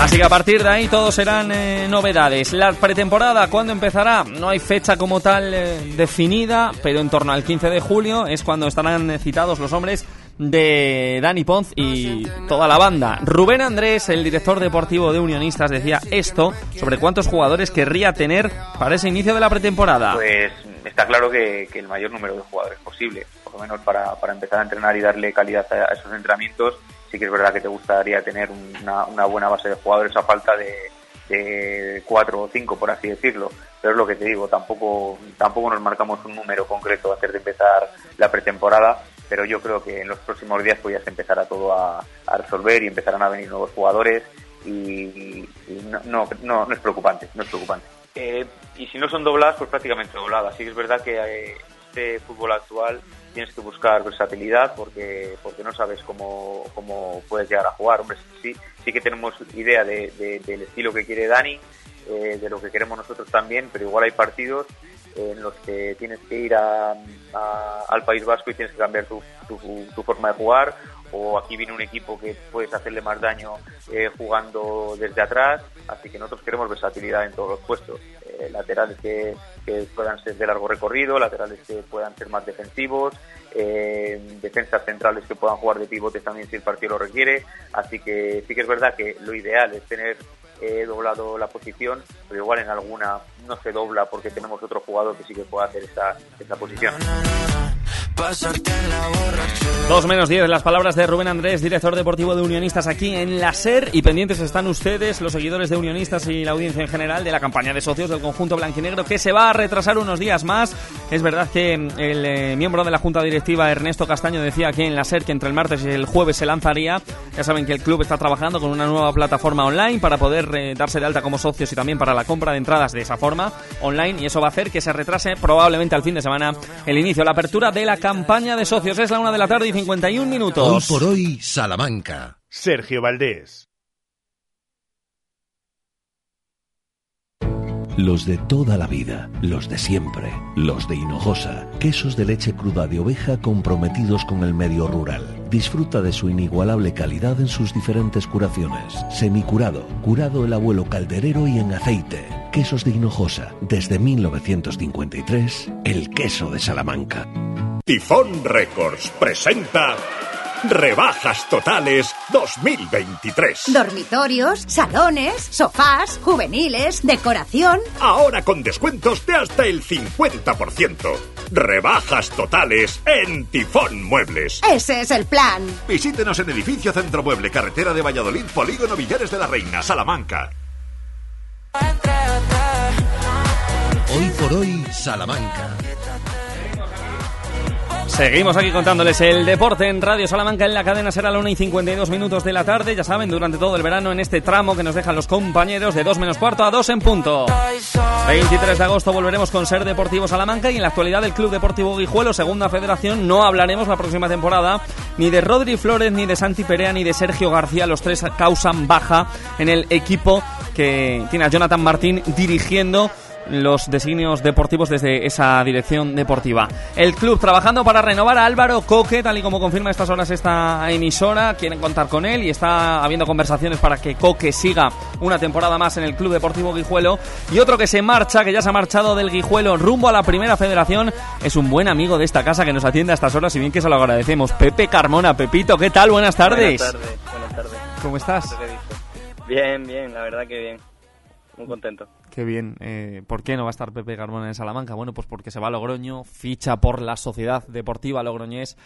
Así que a partir de ahí todo serán eh, novedades. La pretemporada, ¿cuándo empezará? No hay fecha como tal eh, definida, pero en torno al 15 de julio es cuando estarán citados los hombres de Dani Ponz y toda la banda. Rubén Andrés, el director deportivo de Unionistas, decía esto sobre cuántos jugadores querría tener para ese inicio de la pretemporada. Pues está claro que, que el mayor número de jugadores posible, por lo menos para, para empezar a entrenar y darle calidad a, a esos entrenamientos sí que es verdad que te gustaría tener una, una buena base de jugadores a falta de, de cuatro o cinco, por así decirlo. Pero es lo que te digo, tampoco, tampoco nos marcamos un número concreto antes de empezar la pretemporada, pero yo creo que en los próximos días pues ya se empezará todo a, resolver y empezarán a venir nuevos jugadores y, y no, no, no, no es preocupante, no es preocupante. Eh, y si no son dobladas, pues prácticamente dobladas. Sí que es verdad que eh, este fútbol actual tienes que buscar versatilidad porque porque no sabes cómo, cómo puedes llegar a jugar. Hombre, sí, sí que tenemos idea de, de- del estilo que quiere Dani, eh, de lo que queremos nosotros también, pero igual hay partidos en los que tienes que ir a- al País Vasco y tienes que cambiar tu, tu forma de jugar o aquí viene un equipo que puedes hacerle más daño eh, jugando desde atrás, así que nosotros queremos versatilidad en todos los puestos, Eh, laterales que, puedan ser de largo recorrido, laterales que puedan ser más defensivos, eh, defensas centrales que puedan jugar de pivotes también si el partido lo requiere, así que sí que es verdad que lo ideal es tener eh, doblado la posición, pero igual en alguna no se dobla porque tenemos otro jugador que sí que puede hacer esa, esa posición. Dos menos diez, las palabras de Rubén Andrés, director deportivo de Unionistas aquí en la SER. Y pendientes están ustedes, los seguidores de Unionistas y la audiencia en general, de la campaña de socios del conjunto blanquinegro, que se va a retrasar unos días más. Es verdad que el eh, miembro de la junta directiva, Ernesto Castaño, decía aquí en la SER que entre el martes y el jueves se lanzaría. Ya saben que el club está trabajando con una nueva plataforma online para poder eh, darse de alta como socios y también para la compra de entradas de esa forma online. Y eso va a hacer que se retrase probablemente al fin de semana el inicio, la apertura de la campaña de socios. Es la una de la tarde y 51 minutos. Hoy por hoy, Salamanca. Sergio Valdés. Los de toda la vida, los de siempre, los de Hinojosa, quesos de leche cruda de oveja comprometidos con el medio rural. Disfruta de su inigualable calidad en sus diferentes curaciones. Semicurado, curado el abuelo calderero y en aceite. Quesos de Hinojosa, desde 1953, el queso de Salamanca. Tifón Records presenta Rebajas Totales 2023. Dormitorios, salones, sofás, juveniles, decoración. Ahora con descuentos de hasta el 50%. Rebajas totales en Tifón Muebles. Ese es el plan. Visítenos en Edificio Centro Mueble, Carretera de Valladolid, Polígono Villares de la Reina, Salamanca. Hoy por hoy, Salamanca. Seguimos aquí contándoles el deporte en Radio Salamanca en la cadena será la 1 y 52 minutos de la tarde. Ya saben, durante todo el verano en este tramo que nos dejan los compañeros de 2 menos cuarto a 2 en punto. 23 de agosto volveremos con Ser Deportivo Salamanca y en la actualidad del Club Deportivo Guijuelo, segunda federación, no hablaremos la próxima temporada ni de Rodri Flores, ni de Santi Perea, ni de Sergio García. Los tres causan baja en el equipo que tiene a Jonathan Martín dirigiendo los designios deportivos desde esa dirección deportiva. El club trabajando para renovar a Álvaro Coque, tal y como confirma estas horas esta emisora, quieren contar con él y está habiendo conversaciones para que Coque siga una temporada más en el Club Deportivo Guijuelo. Y otro que se marcha, que ya se ha marchado del Guijuelo rumbo a la Primera Federación, es un buen amigo de esta casa que nos atiende a estas horas y bien que se lo agradecemos. Pepe Carmona, Pepito, ¿qué tal? Buenas tardes. Buenas tardes, buenas tardes. ¿Cómo estás? Bien, bien, la verdad que bien. Muy contento. Qué bien. Eh, ¿Por qué no va a estar Pepe Carmona en Salamanca? Bueno, pues porque se va a Logroño, ficha por la Sociedad Deportiva Logroñés.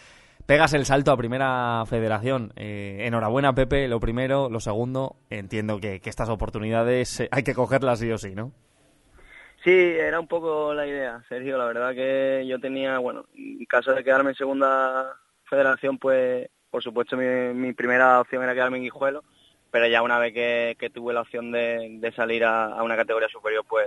Pegas el salto a Primera Federación. Eh, enhorabuena, Pepe, lo primero. Lo segundo, entiendo que, que estas oportunidades eh, hay que cogerlas sí o sí, ¿no? Sí, era un poco la idea, Sergio. La verdad que yo tenía, bueno, en caso de quedarme en segunda federación, pues por supuesto mi, mi primera opción era quedarme en Guijuelo, pero ya una vez que, que tuve la opción de, de salir a, a, una categoría superior, pues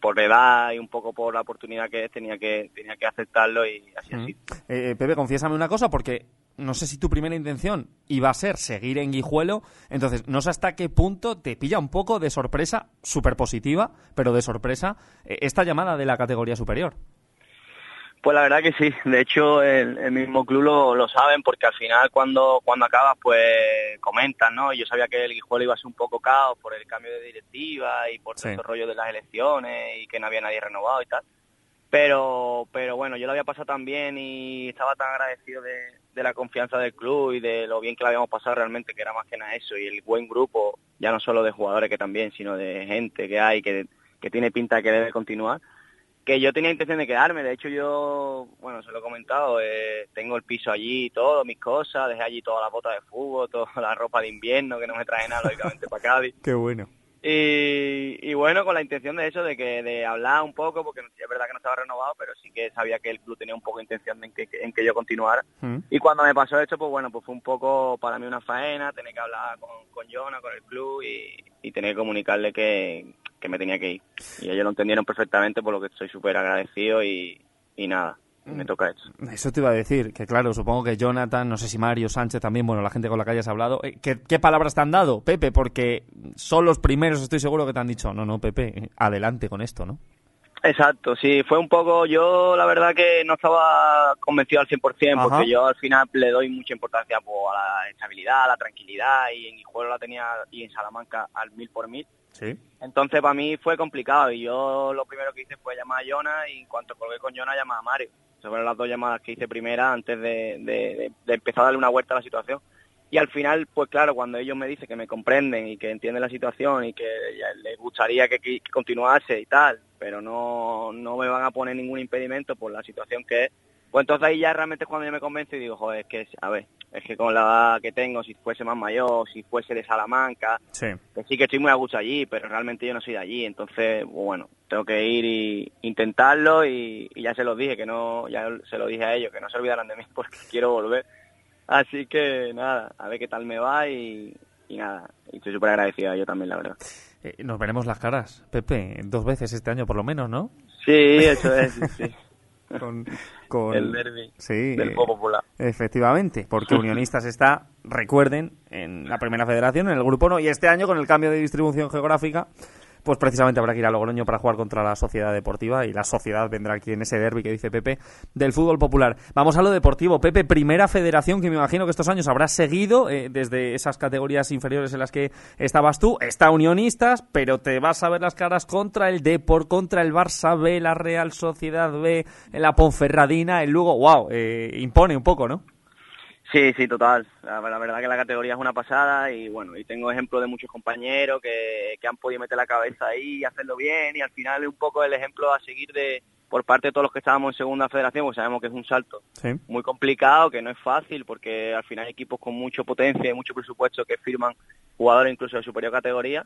por edad y un poco por la oportunidad que es, tenía que, tenía que aceptarlo y así así. Eh, Pepe, confiésame una cosa, porque no sé si tu primera intención iba a ser seguir en Guijuelo, entonces no sé hasta qué punto te pilla un poco de sorpresa, súper positiva, pero de sorpresa, eh, esta llamada de la categoría superior. Pues la verdad que sí, de hecho el, el mismo club lo, lo, saben porque al final cuando, cuando acabas pues comentan, ¿no? Yo sabía que el Guijuelo iba a ser un poco caos por el cambio de directiva y por sí. todo el rollo de las elecciones y que no había nadie renovado y tal. Pero, pero bueno, yo lo había pasado tan bien y estaba tan agradecido de, de la confianza del club y de lo bien que lo habíamos pasado realmente, que era más que nada eso, y el buen grupo, ya no solo de jugadores que también, sino de gente que hay, que, que tiene pinta de que debe continuar que yo tenía intención de quedarme, de hecho yo, bueno, se lo he comentado, eh, tengo el piso allí, todo, mis cosas, dejé allí todas las botas de fútbol, toda la ropa de invierno, que no me trae nada, lógicamente, para Cádiz. Qué bueno. Y, y bueno, con la intención de eso, de que de hablar un poco, porque es verdad que no estaba renovado, pero sí que sabía que el club tenía un poco de intención de en que, en que yo continuara. Y cuando me pasó esto, pues bueno, pues fue un poco para mí una faena, tener que hablar con, con Jonah, con el club y, y tener que comunicarle que, que me tenía que ir. Y ellos lo entendieron perfectamente, por lo que estoy súper agradecido y, y nada, me toca esto. Eso te iba a decir, que claro, supongo que Jonathan, no sé si Mario Sánchez también, bueno, la gente con la que hayas hablado, eh, ¿qué, qué palabras te han dado, Pepe? Porque son los primeros, estoy seguro que te han dicho, no, no, Pepe, adelante con esto, ¿no? Exacto, sí, fue un poco, yo la verdad que no estaba convencido al 100% Ajá. porque yo al final le doy mucha importancia pues, a la estabilidad, a la tranquilidad y en Guijuelo la tenía y en Salamanca al mil por mil. Sí. Entonces para mí fue complicado y yo lo primero que hice fue llamar a Jonah y en cuanto colgué con Jonah llamar a Mario. Sobre las dos llamadas que hice primera antes de, empezar a darle una vuelta a la situación. Y al final, pues claro, cuando ellos me dicen que me comprenden y que entienden la situación y que les gustaría que, que continuase y tal, pero no, no me van a poner ningún impedimento por la situación que es, pues entonces ahí ya realmente es cuando yo me convenzo y digo, joder, es que, a ver, es que con la edad que tengo, si fuese más mayor, si fuese de Salamanca, Sí. que sí que estoy muy a gusto allí, pero realmente yo no soy de allí, entonces, bueno, tengo que ir y intentarlo y, y ya se los dije, que no, ya se lo dije a ellos, que no se olvidaran de mí porque quiero volver. Así que nada, a ver qué tal me va y, y nada, y estoy súper agradecido yo también, la verdad. Eh, nos veremos las caras, Pepe, dos veces este año por lo menos, ¿no? Sí, eso es, sí, sí. con, con- El derbi sí, del Popular. Efectivamente, porque Unionistas está, recuerden, en la primera federación, en el grupo 1, y este año con el cambio de distribución geográfica, pues precisamente habrá que ir a Logroño para jugar contra la Sociedad Deportiva y la Sociedad vendrá aquí en ese derby que dice Pepe del fútbol popular. Vamos a lo deportivo. Pepe, primera federación que me imagino que estos años habrás seguido eh, desde esas categorías inferiores en las que estabas tú. Está Unionistas, pero te vas a ver las caras contra el Deport, contra el Barça B, la Real Sociedad B, la Ponferradina, el Lugo. ¡Wow! eh, impone un poco, ¿no? Sí, sí, total. La, la verdad que la categoría es una pasada y bueno, y tengo ejemplos de muchos compañeros que, que han podido meter la cabeza ahí y hacerlo bien y al final es un poco el ejemplo a seguir de por parte de todos los que estábamos en segunda federación, pues sabemos que es un salto Sí. muy complicado, que no es fácil porque al final hay equipos con mucha potencia y mucho presupuesto que firman jugadores incluso de superior categoría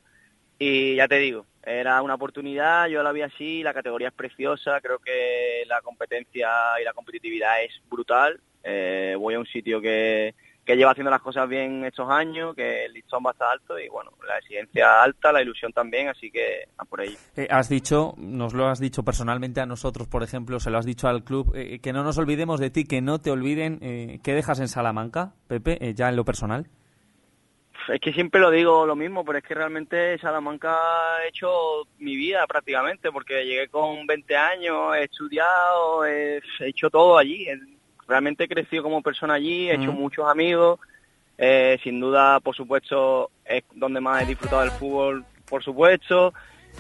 y ya te digo, era una oportunidad, yo la vi así, la categoría es preciosa, creo que la competencia y la competitividad es brutal. Eh, voy a un sitio que, que lleva haciendo las cosas bien estos años, que el listón va a estar alto y bueno, la exigencia alta, la ilusión también, así que a por ahí. Eh, has dicho, nos lo has dicho personalmente a nosotros, por ejemplo, se lo has dicho al club, eh, que no nos olvidemos de ti, que no te olviden. Eh, ¿Qué dejas en Salamanca, Pepe, eh, ya en lo personal? Es que siempre lo digo lo mismo, pero es que realmente Salamanca ha hecho mi vida prácticamente, porque llegué con 20 años, he estudiado, he he hecho todo allí. Realmente he crecido como persona allí, he hecho muchos amigos. eh, sin duda, por supuesto, es donde más he disfrutado del fútbol, por supuesto.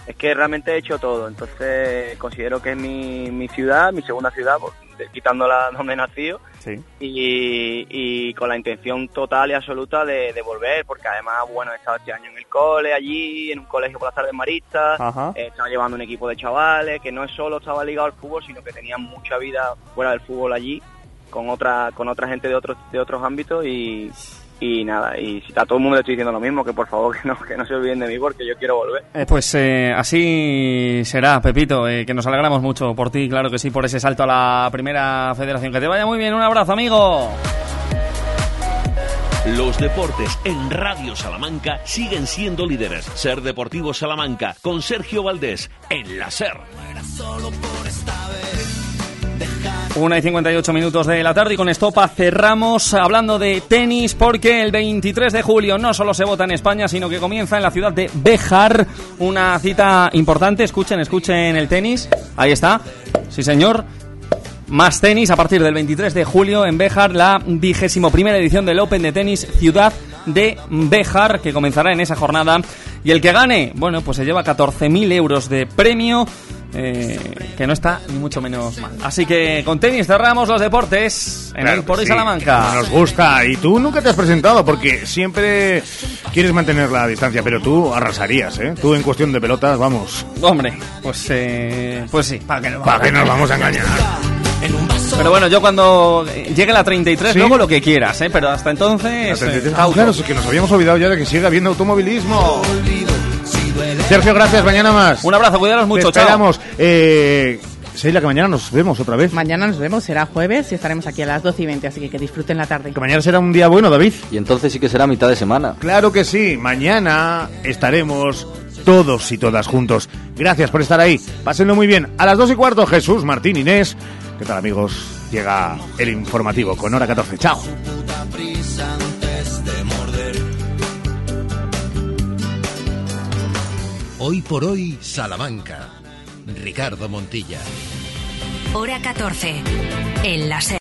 Es que realmente he hecho todo, entonces considero que es mi, mi ciudad, mi segunda ciudad, quitándola donde he nacido Sí. y, y con la intención total y absoluta de, de volver, porque además, bueno, he estado este año en el cole, allí, en un colegio por las tardes maristas, Ajá. eh, estaba llevando un equipo de chavales, que no es solo estaba ligado al fútbol, sino que tenían mucha vida fuera del fútbol allí, con otra con otra gente de otros de otros ámbitos y, y nada, y si a todo el mundo le estoy diciendo lo mismo, que por favor que no, que no se olviden de mí porque yo quiero volver. Eh, pues eh, así será, Pepito, eh, que nos alegramos mucho por ti, claro que sí, por ese salto a la primera federación. Que te vaya muy bien, un abrazo, amigo. Los deportes en Radio Salamanca siguen siendo líderes. Ser Deportivo Salamanca con Sergio Valdés en la SER. Una y 58 minutos de la tarde y con Estopa cerramos hablando de tenis porque el 23 de julio no solo se vota en España sino que comienza en la ciudad de Béjar una cita importante. Escuchen, escuchen el tenis. Ahí está. Sí, señor. Más tenis a partir del 23 de julio en Béjar, la vigésimo primera edición del Open de Tenis Ciudad de Béjar, que comenzará en esa jornada. Y el que gane, bueno, pues se lleva 14.000 euros de premio, eh, que no está ni mucho menos mal. Así que con tenis cerramos los deportes en Claro el Por sí, Salamanca. Nos gusta. Y tú nunca te has presentado porque siempre quieres mantener la distancia, pero tú arrasarías, ¿eh? Tú en cuestión de pelotas, vamos. Hombre, pues, eh, pues sí, para que no ¿Para qué nos vamos a engañar? Pero bueno, yo cuando llegue la 33, ¿Sí? luego lo que quieras, ¿eh? Pero hasta entonces... La 33. eh, Ah, claro, sí que nos habíamos olvidado ya de que sigue habiendo automovilismo. Sergio, gracias. Mañana más. Un abrazo, cuidaros mucho. Te esperamos. Eh, Seila, que mañana nos vemos otra vez. Mañana nos vemos, será jueves y estaremos aquí a las 12 y 20, así que que disfruten la tarde. Que mañana será un día bueno, David. Y entonces sí que será mitad de semana. Claro que sí. Mañana estaremos todos y todas juntos. Gracias por estar ahí. Pásenlo muy bien. A las 2 y cuarto, Jesús, Martín, Inés. ¿Qué tal, amigos? Llega el informativo con hora 14. Chao. Hoy por hoy, Salamanca. Ricardo Montilla. Hora 14. En la.